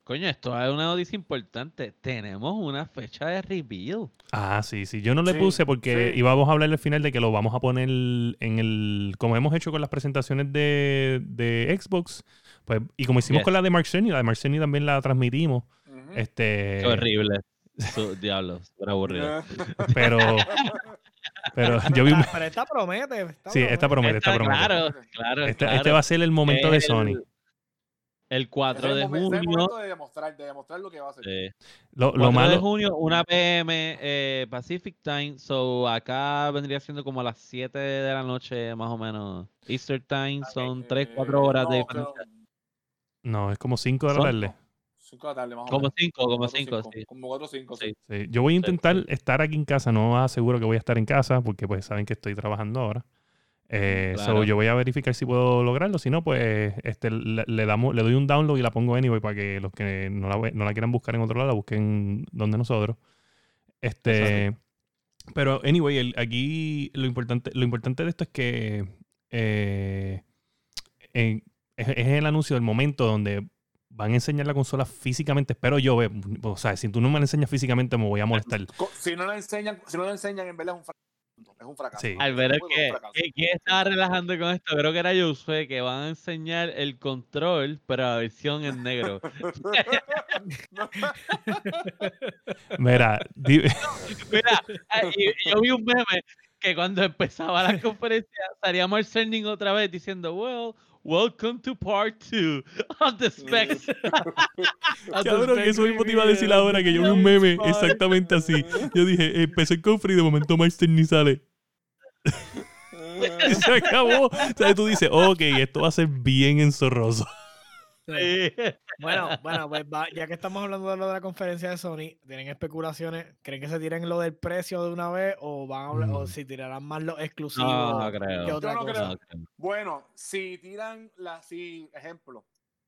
coño, esto es una noticia importante. Tenemos una fecha de reveal. Ah, sí, sí. Yo no le Sí, puse porque sí. íbamos a hablar al final de que lo vamos a poner en el. Como hemos hecho con las presentaciones de, de Xbox. Pues, y como hicimos Yes. con la de Mark Cerny, la de Mark Cerny también la transmitimos. Este. Qué horrible. Su, diablo, súper aburrido. Pero. Pero yo vi. Pero esta promete. esta Sí, esta promete, esta Esta- promete. claro, claro, Este, claro. este va a ser el momento de Sony. El 4 Ese es de junio. momento de demostrar, de demostrar lo que va a hacer. eh, Lo, 4 lo de malo. junio, 1 pm eh, Pacific Time. So acá vendría siendo como a las 7 de la noche, más o menos. Easter Time son 3, 4 Eh, horas de no, creo- diferencia. No, es como 5 de la tarde. 5 de la tarde, más o Como menos. cinco, como Cuatro, cinco, cinco. sí. Como 4 o 5, sí. Sí. Sí, Yo voy a Sí, intentar sí. estar aquí en casa, no aseguro que voy a estar en casa porque pues saben que estoy trabajando ahora. Eh, so, yo voy a verificar si puedo lograrlo, si no pues este, le, le damos, le doy un download y la pongo anyway para que los que no la, no la quieran buscar en otro lado la busquen donde nosotros. Este, pero anyway, el- aquí lo importante, lo importante de esto es que eh, en- es, es el anuncio del momento donde van a enseñar la consola físicamente. Espero yo, ve, o sea, si tú no me la enseñas físicamente me voy a molestar. Si no lo enseñan, si no lo enseñan, en verdad es un. Es un fracaso. Sí. Albert, fracaso. que- ¿quién estaba relajando con esto? Creo que era Josué, que van a enseñar el control, pero la versión en negro. Mira, di- Mira, y- y yo vi un meme que cuando empezaba la conferencia salía Mark Cerny otra vez diciendo, well, welcome to part two of the specs. cabrón, eso mismo te iba a decir ahora que yo vi un meme exactamente así. Yo dije, empezó el confre y de momento Meister ni sale. Y se acabó. O sea, tú dices, ok, esto va a ser bien enzorroso. Sí. Bueno, bueno, pues va- ya que estamos hablando de lo de la conferencia de Sony, ¿tienen especulaciones? ¿Creen que se tiren lo del precio de una vez o van a hablar- o Mm. si tirarán más los exclusivos No, creo. que otra no cosa? No, creo. Bueno, si tiran la, si, ejemplo,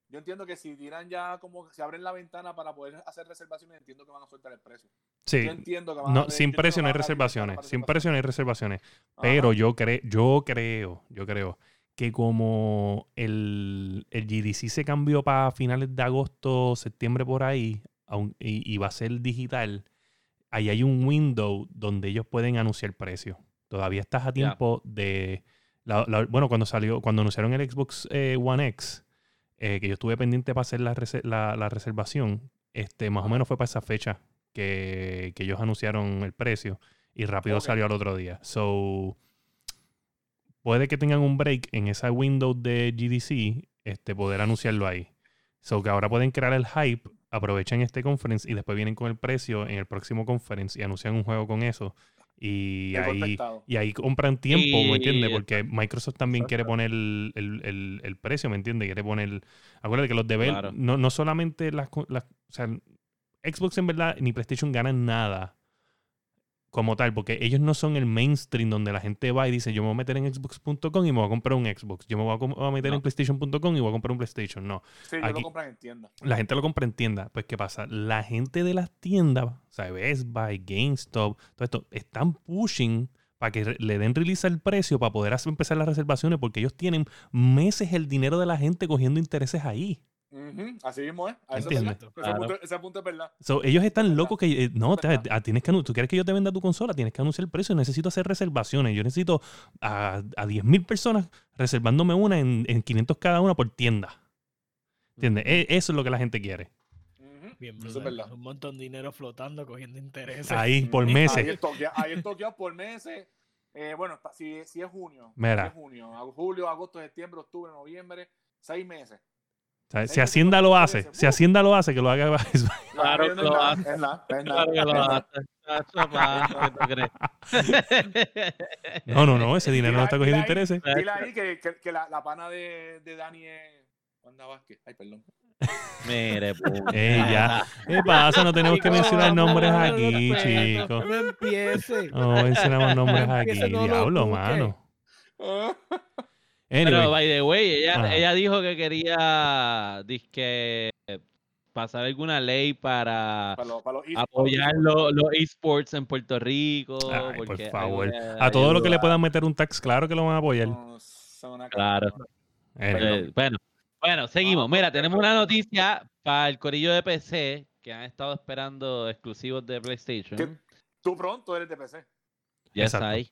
yo entiendo que si tiran ya como se abren la ventana para poder hacer reservaciones, entiendo que van a soltar el precio. Sí. Yo entiendo que van a No, sin que precio no hay reservaciones. Sin precio no hay reservaciones. Ajá. Pero yo, cre yo creo, yo creo que como el, el GDC se cambió para finales de agosto, septiembre por ahí, aun- y, y va a ser digital, ahí hay un window donde ellos pueden anunciar precio. Todavía estás a tiempo de... la- la- bueno, cuando salió, cuando anunciaron el Xbox eh, One X, eh, que yo estuve pendiente para hacer la, rese- la- la reservación, este, más o menos fue para esa fecha que, que ellos anunciaron el precio y rápido salió al otro día. So, puede que tengan un break en esa window de GDC, este, poder anunciarlo ahí. So, que ahora pueden crear el hype, aprovechan este conference y después vienen con el precio en el próximo conference y anuncian un juego con eso. Y ahí, y ahí compran tiempo, ¿me entiendes? Porque Microsoft también quiere poner el, el- el- el precio, ¿me entiendes? Quiere poner... Acuérdate que los devel Claro. no, no solamente las, las... O sea, Xbox en verdad ni PlayStation ganan nada como tal, porque ellos no son el mainstream donde la gente va y dice, yo me voy a meter en xbox.com y me voy a comprar un Xbox. Yo me voy a, meter No. en playstation.com y voy a comprar un PlayStation. No, Sí, yo aquí- lo compran en tienda. la gente lo compra en tienda. Pues, ¿qué pasa? La gente de las tiendas, o sea, Best Buy, GameStop, todo esto, están pushing para que le den release al precio para poder hacer, empezar las reservaciones porque ellos tienen meses el dinero de la gente cogiendo intereses ahí. Así mismo es. A eso es Entiendo. verdad. Ese, Claro. punto, ese punto es verdad. So, ellos están locos que eh, no, te- ah, tienes que anu- tú quieres que yo te venda tu consola, tienes que anunciar el precio, necesito hacer reservaciones. Yo necesito a, a 10.000 personas reservándome una en, en 500 cada una por tienda. ¿Entiendes? E- Eso es lo que la gente quiere. Bien, Eso es verdad. Un montón de dinero flotando, cogiendo intereses. Ahí por meses. Ahí ahí es toqueado por meses. Eh, bueno, si, si es junio, Mira. si es junio, julio, agosto, septiembre, octubre, noviembre, seis meses. Sea, si Hacienda lo hace, si ¡Uh! Hacienda lo hace, que lo haga. Claro Ah, que lo hace. Claro que lo hace. No, no, no, ese dinero no está cogiendo intereses. Dile ahí que, que, que la, la pana de, de Dani es Wanda Vázquez. Ay, perdón. Mire, puñeta. Ey, ya. ¿Qué pasa? No tenemos que mencionar nombres no, no, aquí, chicos. No empiece. No mencionamos nombres aquí. Diablo, mano. Ah, Pero, by the way, ella, Ajá. ella dijo que quería dizque, pasar alguna ley para para los, para los apoyar lo- los esports en Puerto Rico. Ay, por favor. a todo lo que le puedan meter un tax, claro que lo van a apoyar. No, Claro. Eh, bueno, bueno, seguimos. Mira, tenemos una noticia para el corillo de PC que han estado esperando exclusivos de PlayStation. ¿Qué? Tú pronto eres de PC. Ya está ahí.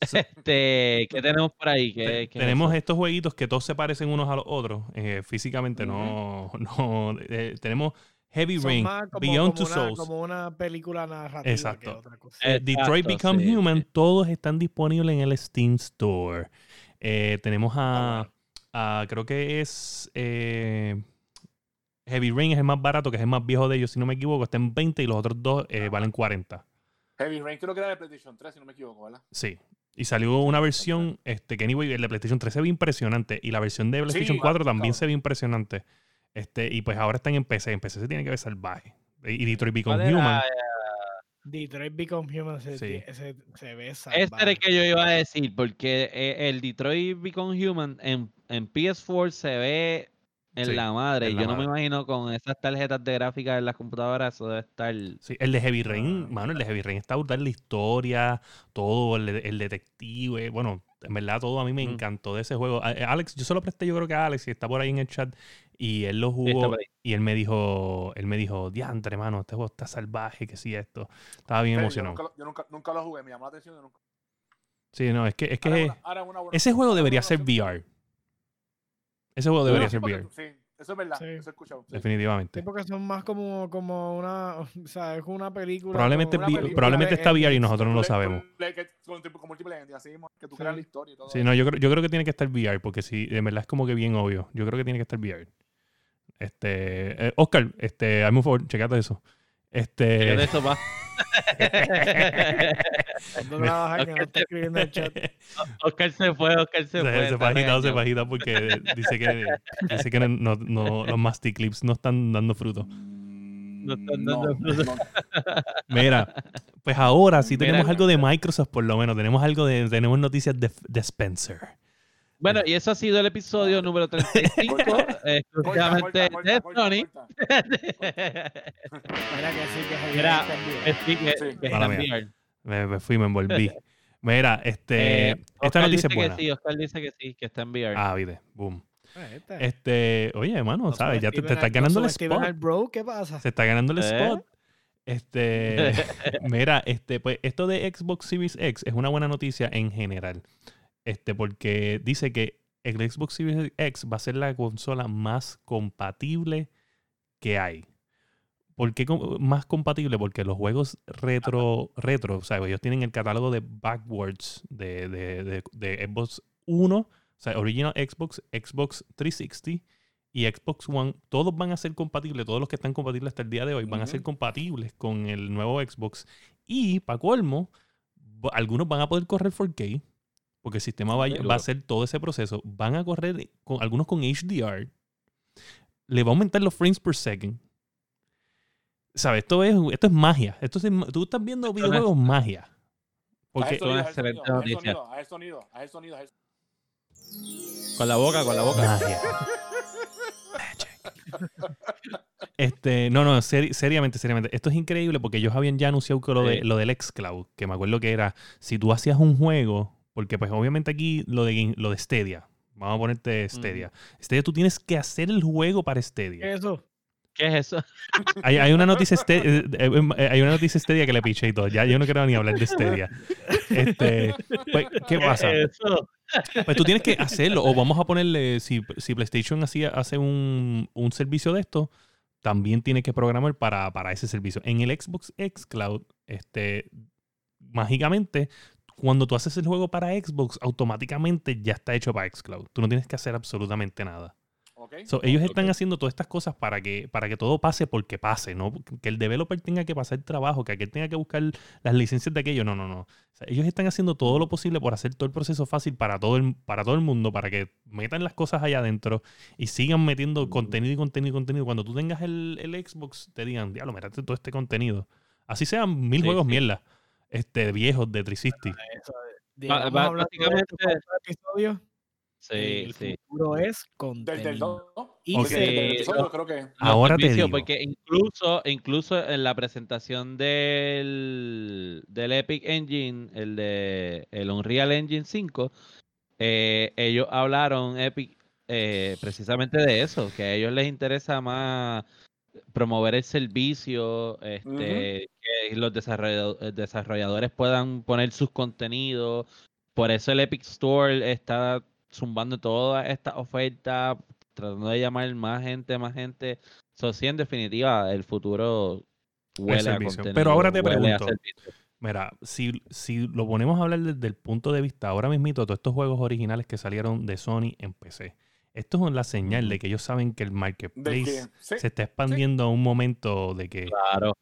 Este, ¿qué tenemos por ahí? ¿Qué- Te- qué es tenemos estos jueguitos que todos se parecen unos a los otros. eh, físicamente no. no eh, tenemos Heavy Son Rain, como, Beyond como Two una, Souls, como una película narrativa Exacto. que otra cosa. Detroit Become sí, Human. sí. Todos están disponibles en el Steam Store. Eh, tenemos a, Creo que es. eh, Heavy Rain es el más barato, que es el más viejo de ellos, si no me equivoco. Está en 20 y los otros dos eh, valen 40. Heavy Rain creo que era de PlayStation 3, si no me equivoco, ¿verdad? Sí. Y salió una versión, este, que anyway, el de PlayStation 3 se ve impresionante. Y la versión de PlayStation Sí, 4 también se ve impresionante. Este, y pues ahora están en PC. En PC se tiene que ver salvaje. Y Detroit Become. Human. Detroit Become Human se, Sí. se, se ve Este era salvaje. el que yo iba a decir, porque eh, el Detroit Become Human en, en PS4 se ve en Sí, la madre. en y la yo no me imagino con esas tarjetas de gráfica en las computadoras, eso debe estar. Sí, el de Heavy Rain, Ah. mano, el de Heavy Rain está brutal, la historia, todo, el, el detective, bueno, en verdad todo a mí me encantó de ese juego. A- Alex, yo se lo presté yo creo que a Alex, y está por ahí en el chat, y él lo jugó, y él me dijo, él me dijo, diantre, mano, este juego está salvaje, que sí, esto. Estaba bien emocionado. nunca, yo nunca, nunca lo jugué, me llamó la atención. yo nunca- Sí, no, es que, es que Ahora es una- ahora es una buena- ese juego debería ser opción. VR. Ese juego debería ser VR, Sí, eso es verdad. Sí. Eso he escuchado. sí. definitivamente. Sí, porque son más como, como una, o sea, es una película. Probablemente, una película probablemente está VR y nosotros no lo sabemos. con- que- con así tú Sí. creas la historia y todo. Sí, no, yo creo, yo creo que tiene que estar VR, porque sí, de verdad es como que bien obvio. Yo creo que tiene que estar VR. Este, eh, Oscar, este, hazme un favor, checate eso. Este, eso, pa. Oscar se fue, Oscar se, se, fue. se agitado, se agitado porque dice que, dice que no, no- los masticlips no están dando fruto. No están no, dando fruto. no. Mira, pues ahora sí Mira, tenemos algo de Microsoft por lo menos. Tenemos algo de, tenemos noticias de, de Spencer. Bueno, y eso ha sido el episodio número 35, Corta, exclusivamente corta, de Sony. Mira que sí, que Mira, Sí, que, que mía. Me, me fui, me envolví. Mira, este, Eh, esta Oscar noticia dice es buena. que sí, Oscar dice que sí, que está en VR. Ah, viste, boom. Este, Este, oye, hermano, no ¿sabes? Ya te, te estás ganando el spot. al bro, ¿qué pasa? Se está ganando el ¿Eh? spot. Este, mira, este, pues esto de Xbox Series X es una buena noticia en general. Este, porque dice que el Xbox Series X va a ser la consola más compatible que hay. ¿Por qué más compatible? Porque los juegos retro, retro, o sea, ellos tienen el catálogo de backwards de, de, de- de Xbox 1, o sea, Original Xbox, Xbox 360 y Xbox One, todos van a ser compatibles, todos los que están compatibles hasta el día de hoy van a ser compatibles con el nuevo Xbox. Y, para colmo, algunos van a poder correr 4K, porque el sistema va, a- va a hacer todo ese proceso. Van a correr, con, algunos con HDR, le va a aumentar los frames per second. ¿Sabes? Esto es, esto es magia. Esto es, tú estás viendo no es- videojuegos magia. Porque, el sonido, excelente sonido, noticia. sonido. Con la boca, con la boca. Magia. Este, no, no, seri- seriamente, seriamente. Esto es increíble porque ellos habían ya anunciado que lo, de, lo del xCloud, que me acuerdo que era, si tú hacías un juego, porque pues obviamente aquí lo de, lo de Stadia, vamos a ponerte Stadia. Stadia, tú tienes que hacer el juego para ¿Qué Stadia. es eso? ¿Qué es eso? Hay, hay una noticia Ste- eh, eh, eh, hay una noticia Stadia que le piché y todo. Ya yo no quiero ni hablar de Stadia. Este, pues, ¿qué pasa? es eso? Pues tú tienes que hacerlo. O vamos a ponerle, si, si PlayStation hacía, hace un, un servicio de esto, también tiene que programar para, para ese servicio. En el Xbox X Cloud, este, mágicamente, cuando tú haces el juego para Xbox, automáticamente ya está hecho para Xcloud. Tú no tienes que hacer absolutamente nada. ¿Ok? So, ellos están haciendo todas estas cosas para que, para que todo pase porque pase, ¿no? Que el developer tenga que pasar trabajo, que aquel tenga que buscar las licencias de aquello. No, no, no. O sea, ellos están haciendo todo lo posible por hacer todo el proceso fácil para todo el, para todo el mundo, para que metan las cosas allá adentro y sigan metiendo contenido y contenido y contenido. Cuando tú tengas el, el Xbox, te digan, diablo, métate todo este contenido. Así sean mil Sí, juegos sí. mierda. Este, viejos de 360. Eso, Ba- digamos, ba- hablando de esto básicamente- en otro episodio, Sí, el sí. futuro es. 2, Y Ok. Desde el Sí, episodio, no. creo que. Los Ahora te digo. Porque incluso, incluso en la presentación del, del Epic Engine, el de el Unreal Engine 5, eh, ellos hablaron Epic eh, precisamente de eso, que a ellos les interesa más promover el servicio, este, que los eh, desarrolladores puedan poner sus contenidos. Por eso el Epic Store está zumbando todas estas ofertas, tratando de llamar más gente, más gente. So, sí, en definitiva, el futuro huele a contenido. Pero ahora te pregunto. Mira, si, si lo ponemos a hablar desde el punto de vista ahora mismito, todos estos juegos originales que salieron de Sony en PC, esto es la señal de que ellos saben que el marketplace que, sí, se está expandiendo a un momento de que Claro.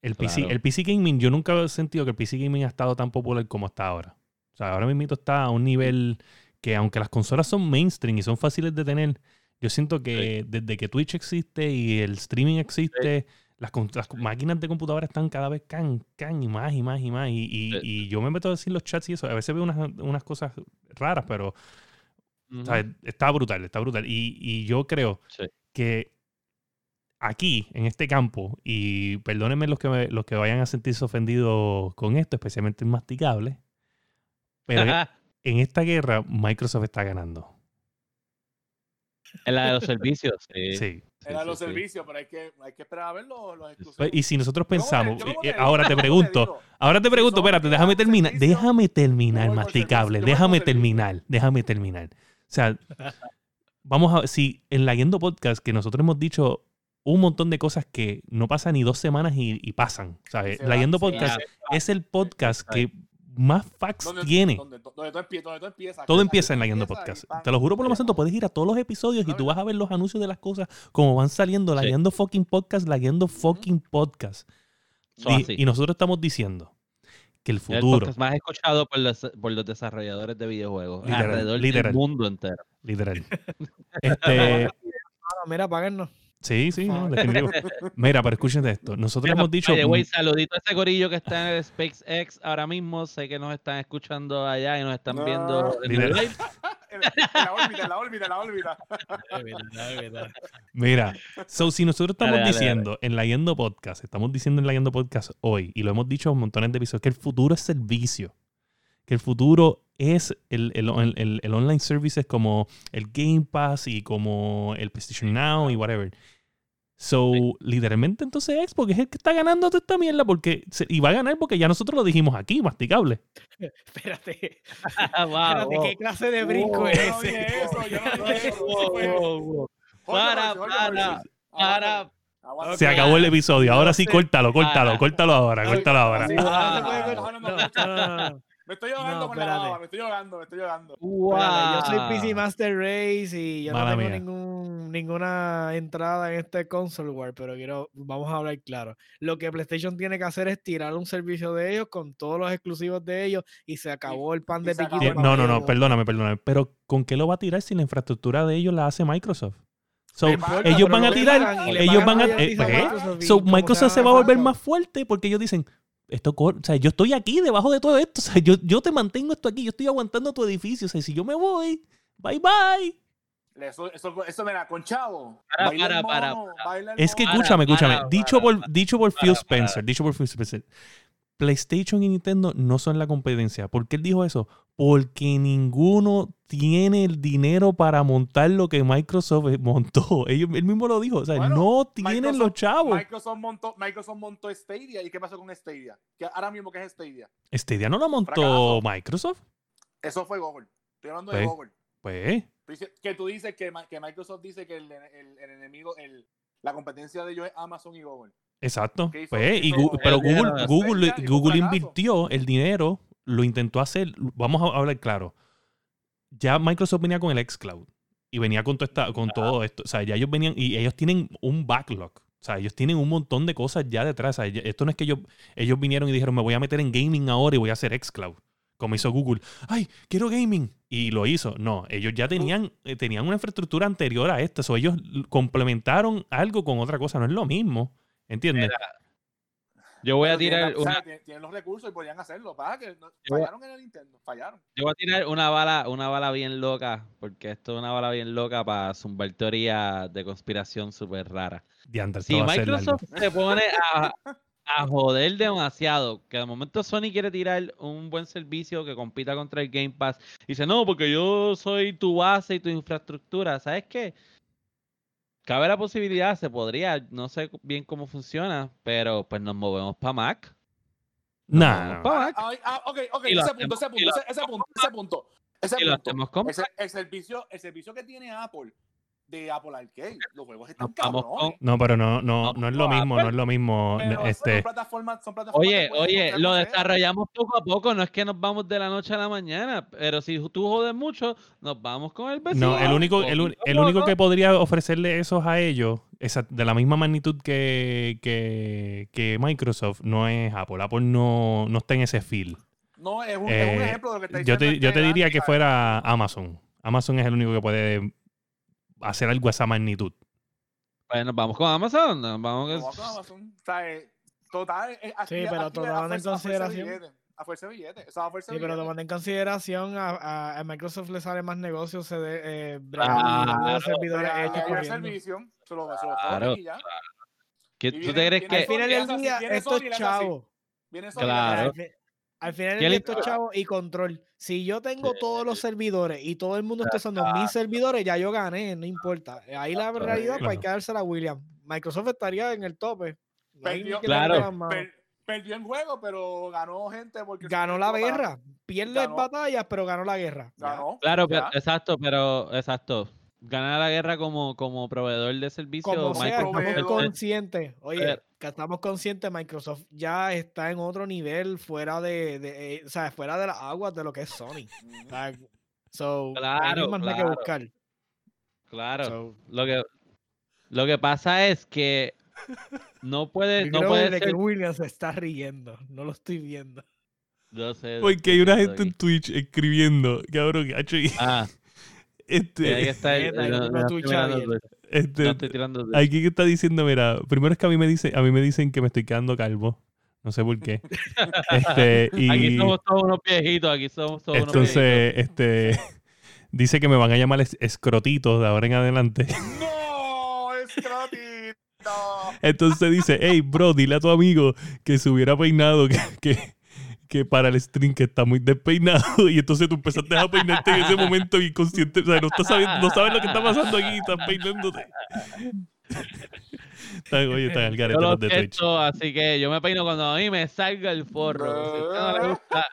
el PC, claro. el PC Gaming, yo nunca he sentido que el PC Gaming ha estado tan popular como está ahora. O sea, ahora mismito está a un nivel que aunque las consolas son mainstream y son fáciles de tener, Yo siento que desde que Twitch existe y el streaming existe, las, máquinas de computadora están cada vez can, can y más y más y más. Y, y- Sí. y yo me meto a decir los chats y eso. A veces veo unas, unas cosas raras, pero Está brutal, está brutal. Y, y yo creo Sí. que aquí, en este campo, y perdónenme los que, me- los que vayan a sentirse ofendidos con esto, especialmente el masticable, pero en- esta guerra Microsoft está ganando. En la de los servicios, sí. Sí. Era sí, los sí. servicios, pero hay que, hay que esperar a ver los, los exclusivos. Pues, Y si nosotros pensamos, eh, te ahora te pregunto, ahora te pregunto, espérate, déjame terminar, déjame terminar, masticable, déjame terminar, déjame terminar. O sea, vamos a, si en la Yendo Podcast, que nosotros hemos dicho un montón de cosas que no pasan ni dos semanas y, y pasan, ¿sabes? La Yendo Podcast es el podcast que más facts Donde- tiene. Donde, donde, todo empie- donde todo empieza. Todo empieza en la Yendo Podcast. Te lo juro por lo más santo, puedes ir a todos los episodios y tú vas a ver los anuncios de las cosas como van saliendo. La Sí. Yendo fucking podcast, la Yendo fucking podcast. Y nosotros estamos diciendo que el futuro, podcast más escuchado por los, por los desarrolladores de videojuegos Literal, alrededor literal. del mundo entero. literal. este, Ah, mira, páguennos. Sí, sí, no, definitivo. Mira, pero escuchen de esto. Nosotros Mira, hemos dicho. the way, saludito a ese corillo que está en el SpaceX ahora mismo. Sé que nos están escuchando allá y nos están No. viendo en el live. En la- órbita, en la órbita, en la órbita. Mira, so, si nosotros estamos Dale, dale, diciendo en la Yendo Podcast, estamos diciendo en la Yendo Podcast hoy, y lo hemos dicho en montones de episodios, que el futuro es servicio. Que el futuro es el, el, el- online services como el Game Pass y como el PlayStation Now y whatever. So, Sí. literalmente entonces Xbox es el que está ganando toda esta mierda porque, se- y va a ganar porque ya nosotros lo dijimos aquí, masticable. Espérate, wow, espérate, wow. ¿qué clase de brinco Wow. es ese? Para, para, para. Se acabó el episodio. Ahora sí, córtalo, córtalo, córtalo ahora, córtalo ahora. Me estoy ahogando no, con la baba, me estoy ahogando, me estoy ahogando. Wow. yo soy PC Master Race y yo no tengo ninguna entrada en este console pero quiero, vamos a hablar claro. Lo que PlayStation tiene que hacer es tirar un servicio de ellos con todos los exclusivos de ellos y se acabó el pan de piquito. No, no, no, perdóname, perdóname. Pero ¿con qué lo va a tirar si la infraestructura de ellos la hace Microsoft? So, ellos van a tirar, ellos eh, van ¿eh? a, so Microsoft se va a volver más fuerte porque ellos dicen, esto, o sea, yo estoy aquí debajo de todo esto, o sea, yo, yo te mantengo esto aquí, yo estoy aguantando tu edificio, o sea, si yo me voy, bye bye. Eso, eso, eso, mira, con Chavo. Para, Es que escúchame, para, escúchame. para, dicho para, por, dicho por Phil para, Spencer, para. dicho por Phil Spencer, PlayStation y Nintendo no son la competencia. ¿Por qué él dijo eso? Porque ninguno tiene el dinero para montar lo que Microsoft montó. Ellos, él mismo lo dijo. O sea, Bueno, no tienen Microsoft- los chavos. Microsoft montó, Microsoft montó Stadia. ¿Y qué pasó con Stadia? Que ahora mismo, ¿qué es Stadia? Stadia no lo montó Fracaso. Microsoft. Eso fue Google. Estoy hablando de Pues, Google. Pues, Que tú dices que, que Microsoft dice que el, el- el enemigo, el, la competencia de ellos es Amazon y Google. exacto. ¿Qué hizo- Pues, y pero Google, Google, Google invirtió el dinero, lo intentó hacer. Vamos a hablar claro. Ya Microsoft venía con el xCloud y venía con todo, esta, con todo esto. O sea, ya ellos venían y ellos tienen un backlog. O sea, ellos tienen un montón de cosas ya detrás. O sea, ya- esto no es que ellos, ellos vinieron y dijeron, me voy a meter en gaming ahora y voy a hacer xCloud. Como hizo Google. ¡Ay, quiero gaming! Y lo hizo. No, ellos ya tenían, eh, tenían una infraestructura anterior a esta. O ellos complementaron algo con otra cosa. No es lo mismo. ¿Entiendes? Yo voy a tienen tirar sea, una, tienen, tienen los recursos y podían hacerlo. Pasa que no- fallaron en el Nintendo. Fallaron. yo voy a tirar una bala, una bala bien loca, porque esto es una bala bien loca para zumbar teoría de conspiración súper rara. Diantre, Si va a ser largo. Microsoft se pone a, a joder demasiado, que de momento Sony quiere tirar un buen servicio que compita contra el Game Pass, y dice, no, porque yo soy tu base y tu infraestructura, ¿sabes qué? Cabe la posibilidad, se podría, no sé bien cómo funciona, pero pues nos movemos para Mac. Nah, Pa' Mac. Ah, ah, ok, ok. Ese punto, ese punto, ese, ese punto, ese punto. Ese punto. Ese- el, servicio, el servicio que tiene Apple de Apple Arcade, los juegos están cabrones. No, pero no, no, No, es lo mismo, no es lo mismo. Pero Este, son plataformas, son plataformas Oye, oye, lo desarrollamos poco a poco, no es que nos vamos de la noche a la mañana, pero si tú jodes mucho, nos vamos con el vecino. no, el único, el, el único que podría ofrecerle esos a ellos, esa- de la misma magnitud que, que, que Microsoft, no es Apple. Apple no, no está en ese feel. No, es un, Eh, es un ejemplo de lo que está Yo te, yo te diría que fuera Amazon. Amazon es el único que puede hacer algo a esa magnitud. Bueno, vamos con Amazon. Vamos Vamos con Amazon. O sea, eh, total. eh, aquí- Sí, pero tomando en fuerza- a fuerza de consideración- billete, A fuerza de billete. O sea, a fuerza Sí, de pero tomando en consideración a, a- a Microsoft le sale más negocios se de, eh, Claro, los servidores Pero hechos corriendo. servicio, se lo, se lo Claro. y ya. ¿Qué- Y ¿Tú viene- te crees viene que Al final del día, viene esto es chavo. Viene Sony, Claro. Fi- al final del ¿Qué día le- esto es chavo y control. Si yo tengo Sí. todos los servidores y todo el mundo está usando mis servidores, ya yo gané, no importa. Ahí la Claro. realidad pues, hay Claro. que dársela a William. Microsoft estaría en el tope. No Perdió, Claro. per- perdió el juego, pero ganó gente porque Ganó la guerra. Pierde Ganó. batallas, pero ganó la guerra. Ganó. Claro, pero, exacto, pero exacto. Ganar la guerra como, como proveedor de servicio. Como sea, Microsoft estamos conscientes. Oye, que estamos conscientes, Microsoft ya está en otro nivel fuera de, de, eh, o sea, fuera de las aguas de lo que es Sony. Ujú. O sea, so, Claro, más que claro. buscar. Claro. So, Lo que, lo que pasa es que no puede, no puede de ser. que William se está riendo. No lo estoy viendo. Yo sé, Porque hay una gente en. Twitch escribiendo, cabrón, gacho, y Ah, este, ahí está el- tucha este, no estoy tirando Twitch. aquí que está diciendo, mira, primero es que a mí me dice, a mí me dicen que me estoy quedando calvo. No sé por qué. Este, y Aquí somos todos unos viejitos, aquí somos todos unos viejitos. entonces, este, dice que me van a llamar es- escrotitos de ahora en adelante. ¡No! ¡Es gratis! ¡No! Entonces dice, hey, bro, dile a tu amigo que se hubiera peinado, que, que, que para el stream que está muy despeinado. Y entonces tú empezaste a peinarte en ese momento inconsciente. O sea, no, estás sabiendo, no sabes lo que está pasando aquí, estás peinándote. Están, oye, están al Yo garete los de Twitch. así que yo me peino cuando a mí me salga el forro. Si a usted no le gusta,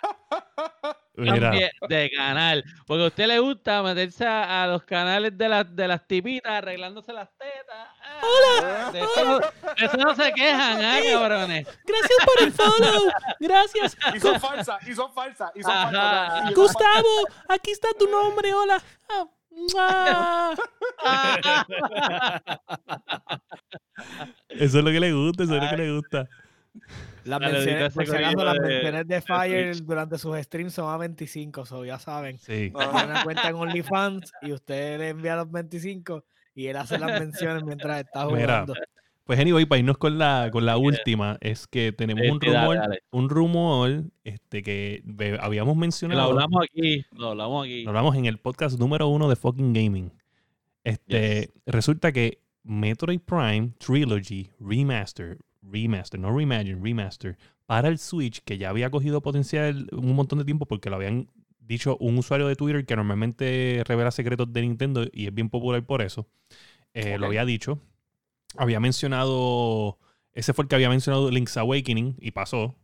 Mira, de canal. Porque a usted le gusta meterse a, a los canales de, las de las tipitas arreglándose las tetas. ¡Hola! De eso, de eso no se quejan, ¿ah, cabrones? gracias por el follow. Gracias. Y son falsas, y son falsas, y son falsas. Gustavo, aquí está tu nombre, hola. Ah, Eso es lo que le gusta, eso es lo que le gusta. Las menciones, las de- menciones de de Fire durante sus streams son a 25, so ya saben. Sí. Una cuenta en OnlyFans y usted le envía los 25 y él hace las menciones mientras está Mira, jugando. Pues anyway, para irnos con la, con la última, es que tenemos Sí, un dale, rumor, dale. un rumor este, que habíamos Que Lo mencionado, hablamos aquí, lo hablamos aquí. lo hablamos en el podcast número uno de Fucking Gaming. Este, Resulta que Metroid Prime Trilogy Remaster, Remaster, no Reimagine, Remaster, para el Switch, que ya había cogido potencial un montón de tiempo porque lo habían dicho un usuario de Twitter que normalmente revela secretos de Nintendo y es bien popular por eso. eh, Lo había dicho. Había mencionado. Ese fue el que había mencionado Link's Awakening y pasó.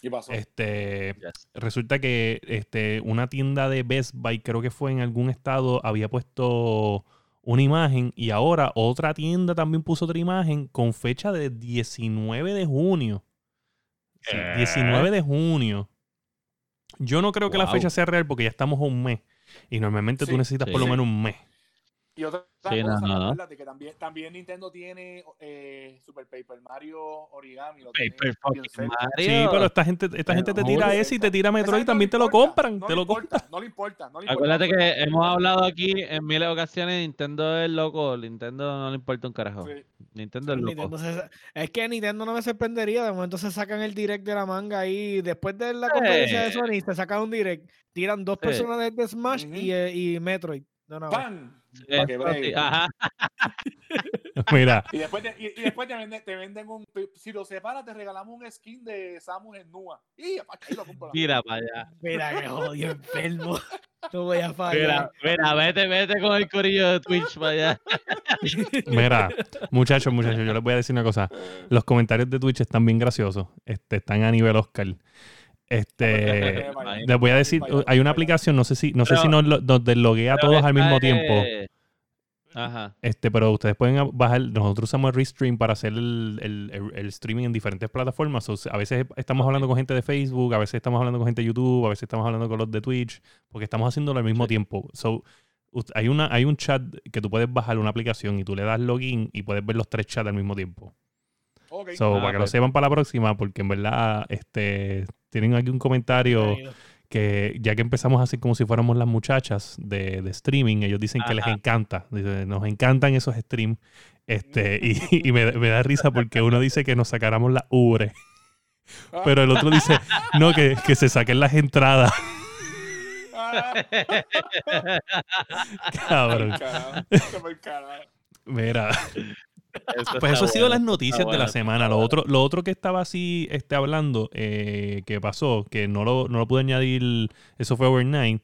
¿Qué pasó? Este, Yes. resulta que este, una tienda de Best Buy, creo que fue en algún estado, había puesto una imagen y ahora otra tienda también puso otra imagen con fecha de 19 de junio. Sí, ¿Qué? 19 de junio. Yo no creo que la fecha sea real porque ya estamos a un mes. Y normalmente tú necesitas sí. por lo menos un mes. Y otra Sí, no, cosa, no, no. acuérdate que también, también Nintendo tiene eh, Super Paper Mario Origami. Lo Paper. Mario. Sí, pero esta gente, esta Pero gente te no, tira ese y te tira Metroid y también te no lo compran. No te le lo importa, compran. No le importa. No le importa. Acuérdate que hemos hablado aquí en miles de ocasiones, Nintendo es loco, Nintendo no le importa un carajo. Sí. Nintendo es loco. Nintendo se- es que Nintendo no me sorprendería. De momento se sacan el direct de la manga ahí. Después de la conferencia de. Sony, se sacan un direct. Tiran dos Sí. personajes de Smash y, eh, y Metroid. de una vez. ¡Pam! Eh, Pa' que bregue. sí, Ajá. Mira, Y después, te, y, y después te, venden, te venden un. Si lo separas, te regalamos un skin de Samus en Nua. Y aquí lo compro. Mira para allá. Mira que jodido enfermo. No voy a Mira, fallar. mira, vete, vete con el corillo de Twitch para allá. mira, muchachos, muchachos, yo les voy a decir una cosa. Los comentarios de Twitch están bien graciosos. Este, están a nivel Oscar. Este, les voy a decir, hay una aplicación, no sé si, no sé Pero- si nos, lo- nos desloguea a todos al mismo tiempo. Ajá. Este, pero ustedes pueden bajar, nosotros usamos el Restream para hacer el, el- el- el streaming en diferentes plataformas. O sea, a veces estamos hablando con gente de Facebook, a veces estamos hablando con gente de YouTube, a veces estamos hablando con los de Twitch, porque estamos haciéndolo al mismo Sí. tiempo. So, hay, una, hay un chat que tú puedes bajar una aplicación y tú le das login y puedes ver los tres chats al mismo tiempo. Ok. So, Ah, para que lo pues. sepan para la próxima, porque en verdad este, tienen aquí un comentario que ya que empezamos así como si fuéramos las muchachas de, de streaming, ellos dicen que les encanta, nos encantan esos streams. Este, y, y me, me da risa porque uno dice que nos sacáramos la ubre, pero el otro dice, no, que, que se saquen las entradas. Cabrón. Mira, Eso pues eso ha sido bueno, las noticias está de la bueno, semana. Lo bueno. otro, lo otro que estaba así este, hablando, eh, que pasó, que no lo, no lo pude añadir, eso fue overnight,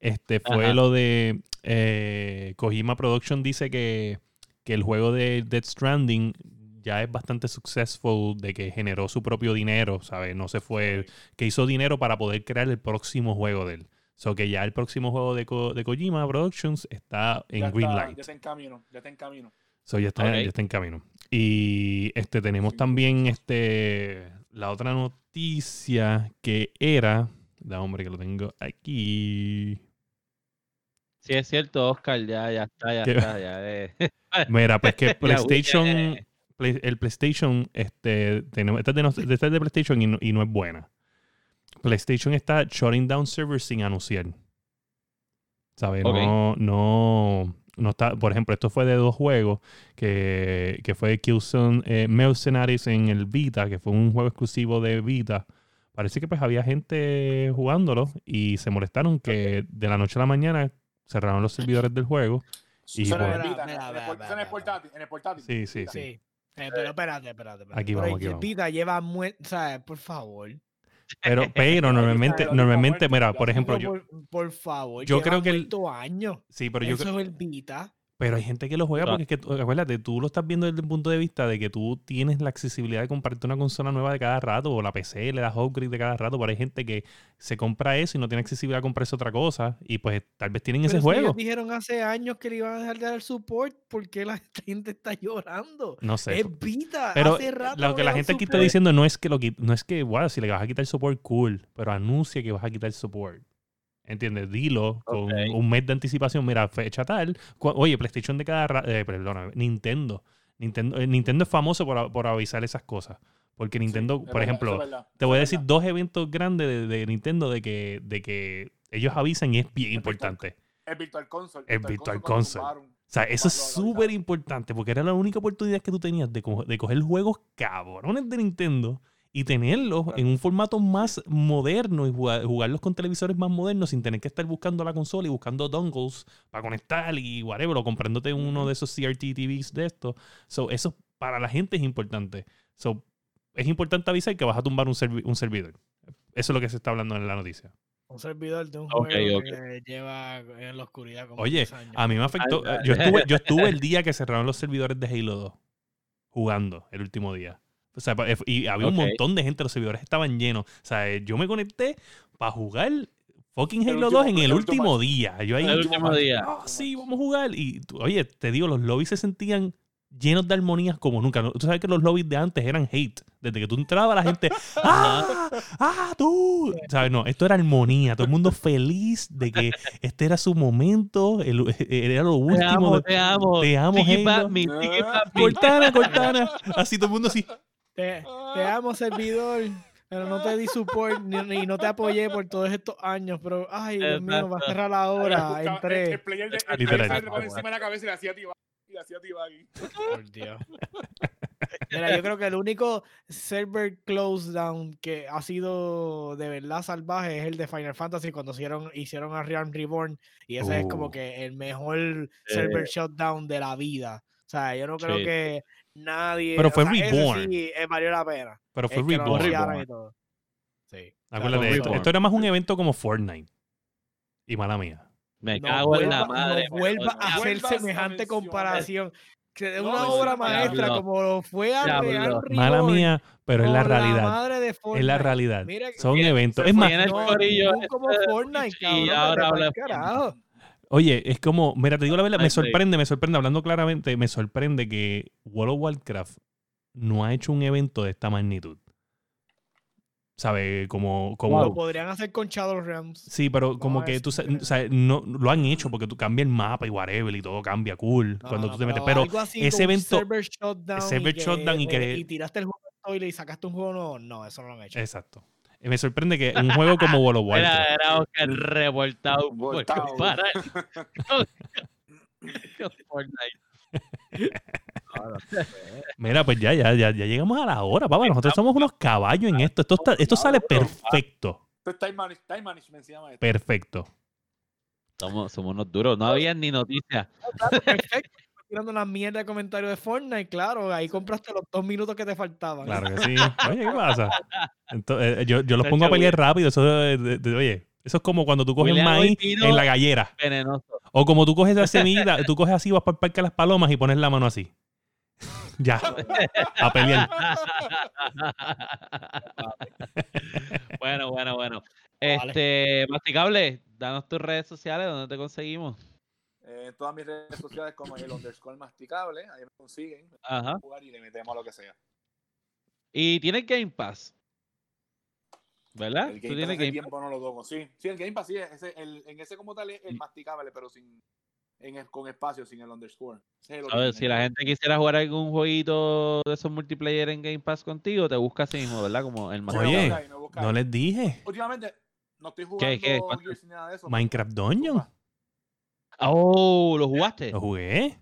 este, fue Ajá. lo de eh, Kojima Production dice que, que el juego de Dead Stranding ya es bastante successful, de que generó su propio dinero, ¿sabes? No se fue, que hizo dinero para poder crear el próximo juego de él. So que ya el próximo juego de, Ko- de Kojima Productions está en Ya Green está, Light. Ya está en camino, ya está en camino. So, ya, está, ya está en camino. Y este tenemos también este la otra noticia que era. Da hombre que lo tengo aquí. Sí, es cierto, Oscar, ya, ya está, ya ¿Qué? está, ya eh. Mira, pues que PlayStation. eh. Play- el PlayStation, este, tenemos, esta es de, nos- esta es de PlayStation y no, y no es buena. PlayStation está shutting down servers sin anunciar. ¿Sabes? No, no, no está. Por ejemplo, esto fue de dos juegos que, que fue Killzone eh, Mercenaries en el Vita, que fue un juego exclusivo de Vita. Parece que pues había gente jugándolo y se molestaron que de la noche a la mañana cerraron los servidores del juego. Y. Vita, Mira, en el mira, en el portátil, en el portátil. Sí, sí, sí. Sí. Eh, pero espérate, espérate, espérate. Aquí vamos, el aquí vamos. Vita lleva muerto, ¿sabes? Por favor. Pero, pero normalmente, normalmente, mira, por ejemplo, yo, por, por favor, yo creo que el- años. sí, pero yo, Eso es el Vita. Pero hay gente que lo juega porque es que, acuérdate, tú lo estás viendo desde el punto de vista de que tú tienes la accesibilidad de comprarte una consola nueva de cada rato o la PC le das upgrade de cada rato, pero hay gente que se compra eso y no tiene accesibilidad a comprarse otra cosa y pues tal vez tienen ese Pero si juego. ellos dijeron hace años que le iban a dejar de dar support, ¿por qué la gente está llorando? No sé. Es Vita. Pero hace rato lo que la gente aquí está diciendo no es que lo no es que, wow, si le vas a quitar support, cool, pero anuncia que vas a quitar support. ¿Entiendes? Dilo con un mes de anticipación. Mira, fecha tal. Oye, PlayStation de cada rato. perdona, Nintendo. Nintendo, eh, Nintendo es famoso por, por avisar esas cosas. Porque Nintendo, Sí, por verdad, ejemplo, verdad, te voy a decir dos eventos grandes de, de Nintendo de que, de que ellos avisan y es bien El importante. El Virtual Console. El Virtual Console. O sea, eso es súper importante porque era la única oportunidad que tú tenías de, co- de coger juegos cabrones de Nintendo y tenerlos en un formato más moderno y jugar- jugarlos con televisores más modernos sin tener que estar buscando la consola y buscando dongles para conectar y whatever, o comprándote uno de esos CRT TVs de estos. So, eso para la gente es importante. So, es importante avisar que vas a tumbar un, servi- un servidor. Eso es lo que se está hablando en la noticia. Un servidor de un juego ok. que lleva en la oscuridad como Oye, 10 años. A mí me afectó. Ay, Yo estuve, yo estuve el día que cerraron los servidores de Halo 2 jugando el último día. O sea, pa- y había un montón de gente, los servidores estaban llenos. O sea, eh, yo me conecté para jugar fucking Halo último- 2 en el último día. Yo ahí, El último día. "Ah, sí, vamos a jugar. Y oye, te digo, los lobbies se sentían llenos de armonías como nunca. Tú sabes que los lobbies de antes eran hate. Desde que tú entrabas, la gente, ¡ah! ¡ah, tú! ¿Sabes? No, esto era armonía. Todo el mundo feliz de que este era su momento. el- era lo Te último. amo, de- te amo. te amo, Halo. Tiki Pat me. Cortana, Cortana. Así todo el mundo así. Te, te amo, servidor. Pero no te di support ni, ni no te apoyé por todos estos años. Pero, ay, Dios mío, va a cerrar la hora. el- Entré. El player de el player encima de la cabeza y le hacía tiba. Y le hacía tiba aquí. Por Dios. Mira, yo creo que el único server close down que ha sido de verdad salvaje es el de Final Fantasy cuando hicieron, hicieron a Realm Reborn y ese es Uh. como que el mejor server shutdown de la vida. O sea, yo no creo Sí. que nadie. Pero o fue sea, ese Reborn. sí, eh, valió la pena. Pero fue Es que Reborn. y todo. Sí. Acuérdate, esto, esto era más un evento como Fortnite. Y mala mía. Me no cago en la vuelva- madre. No vuelva a no hacer semejante comparación. Que es No una obra maestra como lo fue a. Real Mala mía, pero es la realidad. madre de Es la realidad. Mira Son eventos. Es más, No, como este de Fortnite, cabrón. ahora habla- carajo. Oye, es como, mira, te digo la verdad, me sorprende, me sorprende, hablando claramente, me sorprende que World of Warcraft no ha hecho un evento de esta magnitud. ¿Sabes? Como, como, Lo podrían hacer con Shadowlands. sí, pero como No, que tú, sa- increíble. o sea, no, lo han hecho porque tú cambias el mapa y whatever y todo cambia cool No, cuando no, tú te metes. pero ese evento- server shutdown, server y que, shutdown y eh, que- y tiraste el juego y sacaste un juego nuevo, no, eso no lo han hecho. Exacto. Me sorprende que un juego como World of Era, Warcraft. era Oscar revoltado por Voltado. comparar con- con Fortnite. Mira, pues ya, ya, ya, ya llegamos a la hora, papá. Nosotros somos unos caballos en esto. Esto, está- esto sale perfecto. Esto es time, manage- time management, se llama esto. Perfecto. Somos, somos unos duros. No había ni noticias. Perfecto. Tirando una mierda de comentarios de Fortnite, claro. Ahí compraste los dos minutos que te faltaban. Claro que sí. Oye, ¿qué pasa? Entonces, eh, yo, yo los pongo a pelear rápido. Eso, de- de- de- oye, eso es como cuando tú coges William maíz en la gallera. Venenoso. O como tú coges la semilla, tú coges así, vas para el parque a las palomas y pones la mano así. Ya, a pelear. bueno, bueno, bueno. Este, Masticable, danos tus redes sociales donde te conseguimos. Eh, en todas mis redes sociales como el underscore masticable, ahí me consiguen, Ajá. jugar y le metemos a lo que sea. Y tienes Game Pass. ¿Verdad? El Tú Game Pass tienes Game tiempo no lo toco, sí. Sí, el Game Pass sí, ese, el, en ese como tal es el Y- masticable, pero sin en el- con espacio, sin el underscore. El A ver, si la gente quisiera jugar algún jueguito de esos multiplayer en Game Pass contigo, te busca así mismo, ¿verdad? Como el más Oye, No les dije. Últimamente no estoy ¿Qué, jugando qué? Ni nada de eso. Minecraft Dungeon. Oh, ¿lo jugaste? Lo jugué.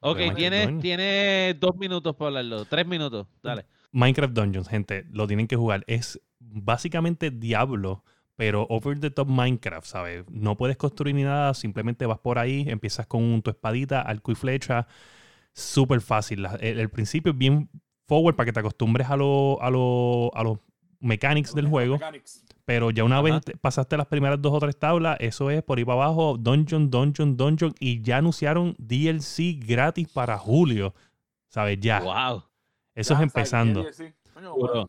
Ok, tienes, tienes dos minutos para hablarlo. Tres minutos. Dale. Minecraft Dungeons, gente, lo tienen que jugar. Es básicamente Diablo, pero over the top Minecraft, ¿sabes? No puedes construir ni nada, simplemente vas por ahí, empiezas con tu espadita, arco y flecha. Súper fácil. El principio es bien forward para que te acostumbres a, lo- a, lo- a los mechanics del juego. Mechanics. Pero ya una Ajá. vez te- pasaste las primeras dos o tres tablas, eso es por ahí para abajo, dungeon, dungeon, dungeon. Y ya anunciaron DLC gratis para julio. ¿Sabes? Ya. Wow. Eso Ya, es empezando.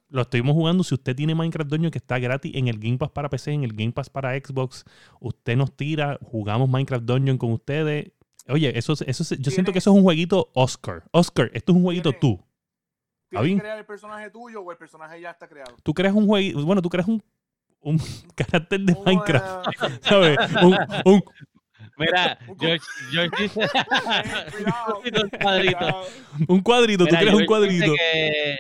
Lo estuvimos jugando. Si usted tiene Minecraft Dungeon que está gratis en el Game Pass para PC, en el Game Pass para Xbox, usted nos tira, jugamos Minecraft Dungeon con ustedes. Oye, eso, es- eso, es- yo siento que eso es un jueguito Oscar. Oscar, esto es un jueguito Tiene- tú. ¿Tienes que crear el personaje tuyo o el personaje ya está creado? Tú creas un jueguito, bueno, tú creas un, un carácter de Minecraft, ¿sabes? Un, un- Mira, George, George dice. cuidado, Un cuadrito. un cuadrito, tú creas un cuadrito. Que,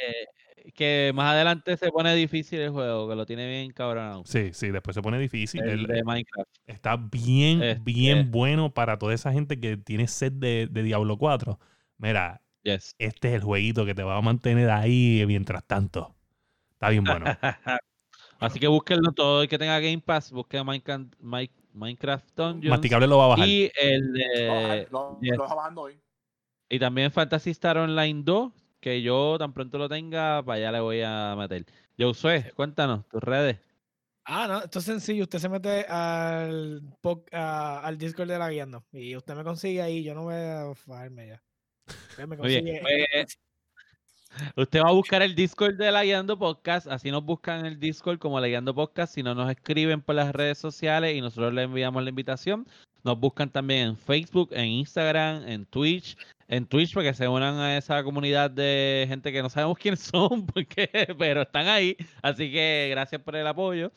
que más adelante se pone difícil el juego, que lo tiene bien cabronado. Sí, sí, después se pone difícil. El El- de Minecraft. está bien, bien bueno para toda esa gente que tiene sed de, de Diablo 4. Mira, Yes. este es el jueguito que te va a mantener ahí mientras tanto. Está bien bueno. Así que búsquenlo todo el que tenga Game Pass, busquen Minecraft, Mi- Minecraft Dungeons. Masticable lo va a bajar. Y el de, lo, yes. lo está bajando hoy. y también Fantasy Star Online 2, que yo tan pronto lo tenga, para allá le voy a meter. Josué, cuéntanos tus redes. Ah, no, esto es sencillo. Usted se mete al, a- al Discord de la guiando y usted me consigue ahí. Yo no voy a fajarme ya. Usted me consigue. pues, usted va a buscar el Discord de La Guiando Podcast, así nos buscan en el Discord como La Guiando Podcast, si no nos escriben por las redes sociales y nosotros le enviamos la invitación. Nos buscan también en Facebook, en Instagram, en Twitch, en Twitch para que se unan a esa comunidad de gente que no sabemos quiénes son, porque, pero están ahí. Así que gracias por el apoyo.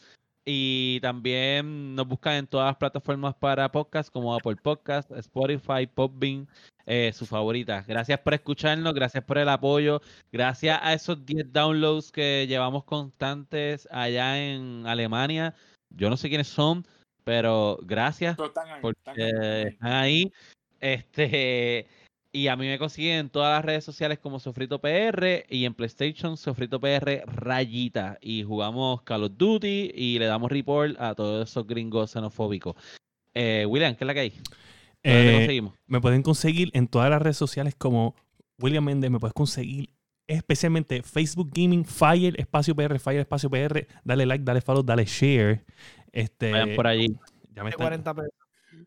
Y también nos buscan en todas las plataformas para podcast como Apple Podcast, Spotify, Podbean, eh, su favorita. Gracias por escucharnos, gracias por el apoyo, gracias a esos 10 downloads que llevamos constantes allá en Alemania. Yo no sé quiénes son, pero gracias Pero están ahí, porque están ahí, están ahí. están ahí. Este, y a mí me consiguen en todas las redes sociales como Sofrito PR y en PlayStation Sofrito PR Rayita. Y jugamos Call of Duty y le damos report a todos esos gringos xenofóbicos. Eh, William, ¿qué es la que hay? ¿Dónde te Eh, conseguimos? me pueden conseguir en todas las redes sociales como William Méndez. Me puedes conseguir especialmente Facebook Gaming, Fire, Espacio PR, Fire, Espacio PR. Dale like, dale follow, dale share. Este, Vayan por allí. ya me de están, 40 pesos.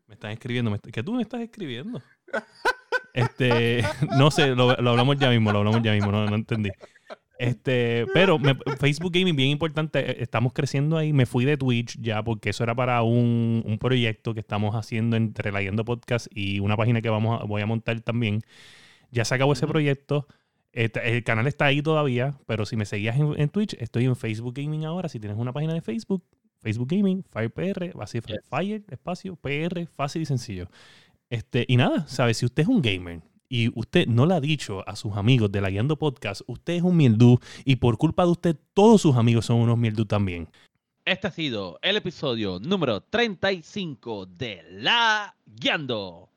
me están escribiendo. me ¿Qué tú me estás escribiendo? Este, no sé, lo, lo hablamos ya mismo, lo hablamos ya mismo, no, no entendí. Este, pero me- Facebook Gaming, bien importante, eh, estamos creciendo ahí. Me fui de Twitch ya porque eso era para un, un proyecto que estamos haciendo entre la Yendo Podcast y una página que vamos a- voy a montar también. Ya se acabó ese proyecto. Este, el canal está ahí todavía, pero si me seguías en, en Twitch, estoy en Facebook Gaming ahora. Si tienes una página de Facebook, Facebook Gaming, Fire PR, así Yes. Fire, espacio, PR, fácil y sencillo. Este, y nada, ¿sabes? Si usted es un gamer y usted no le ha dicho a sus amigos de la Guiando Podcast, usted es un mierdú y por culpa de usted todos sus amigos son unos mierdú también. Este ha sido el episodio número 35 de La Guiando.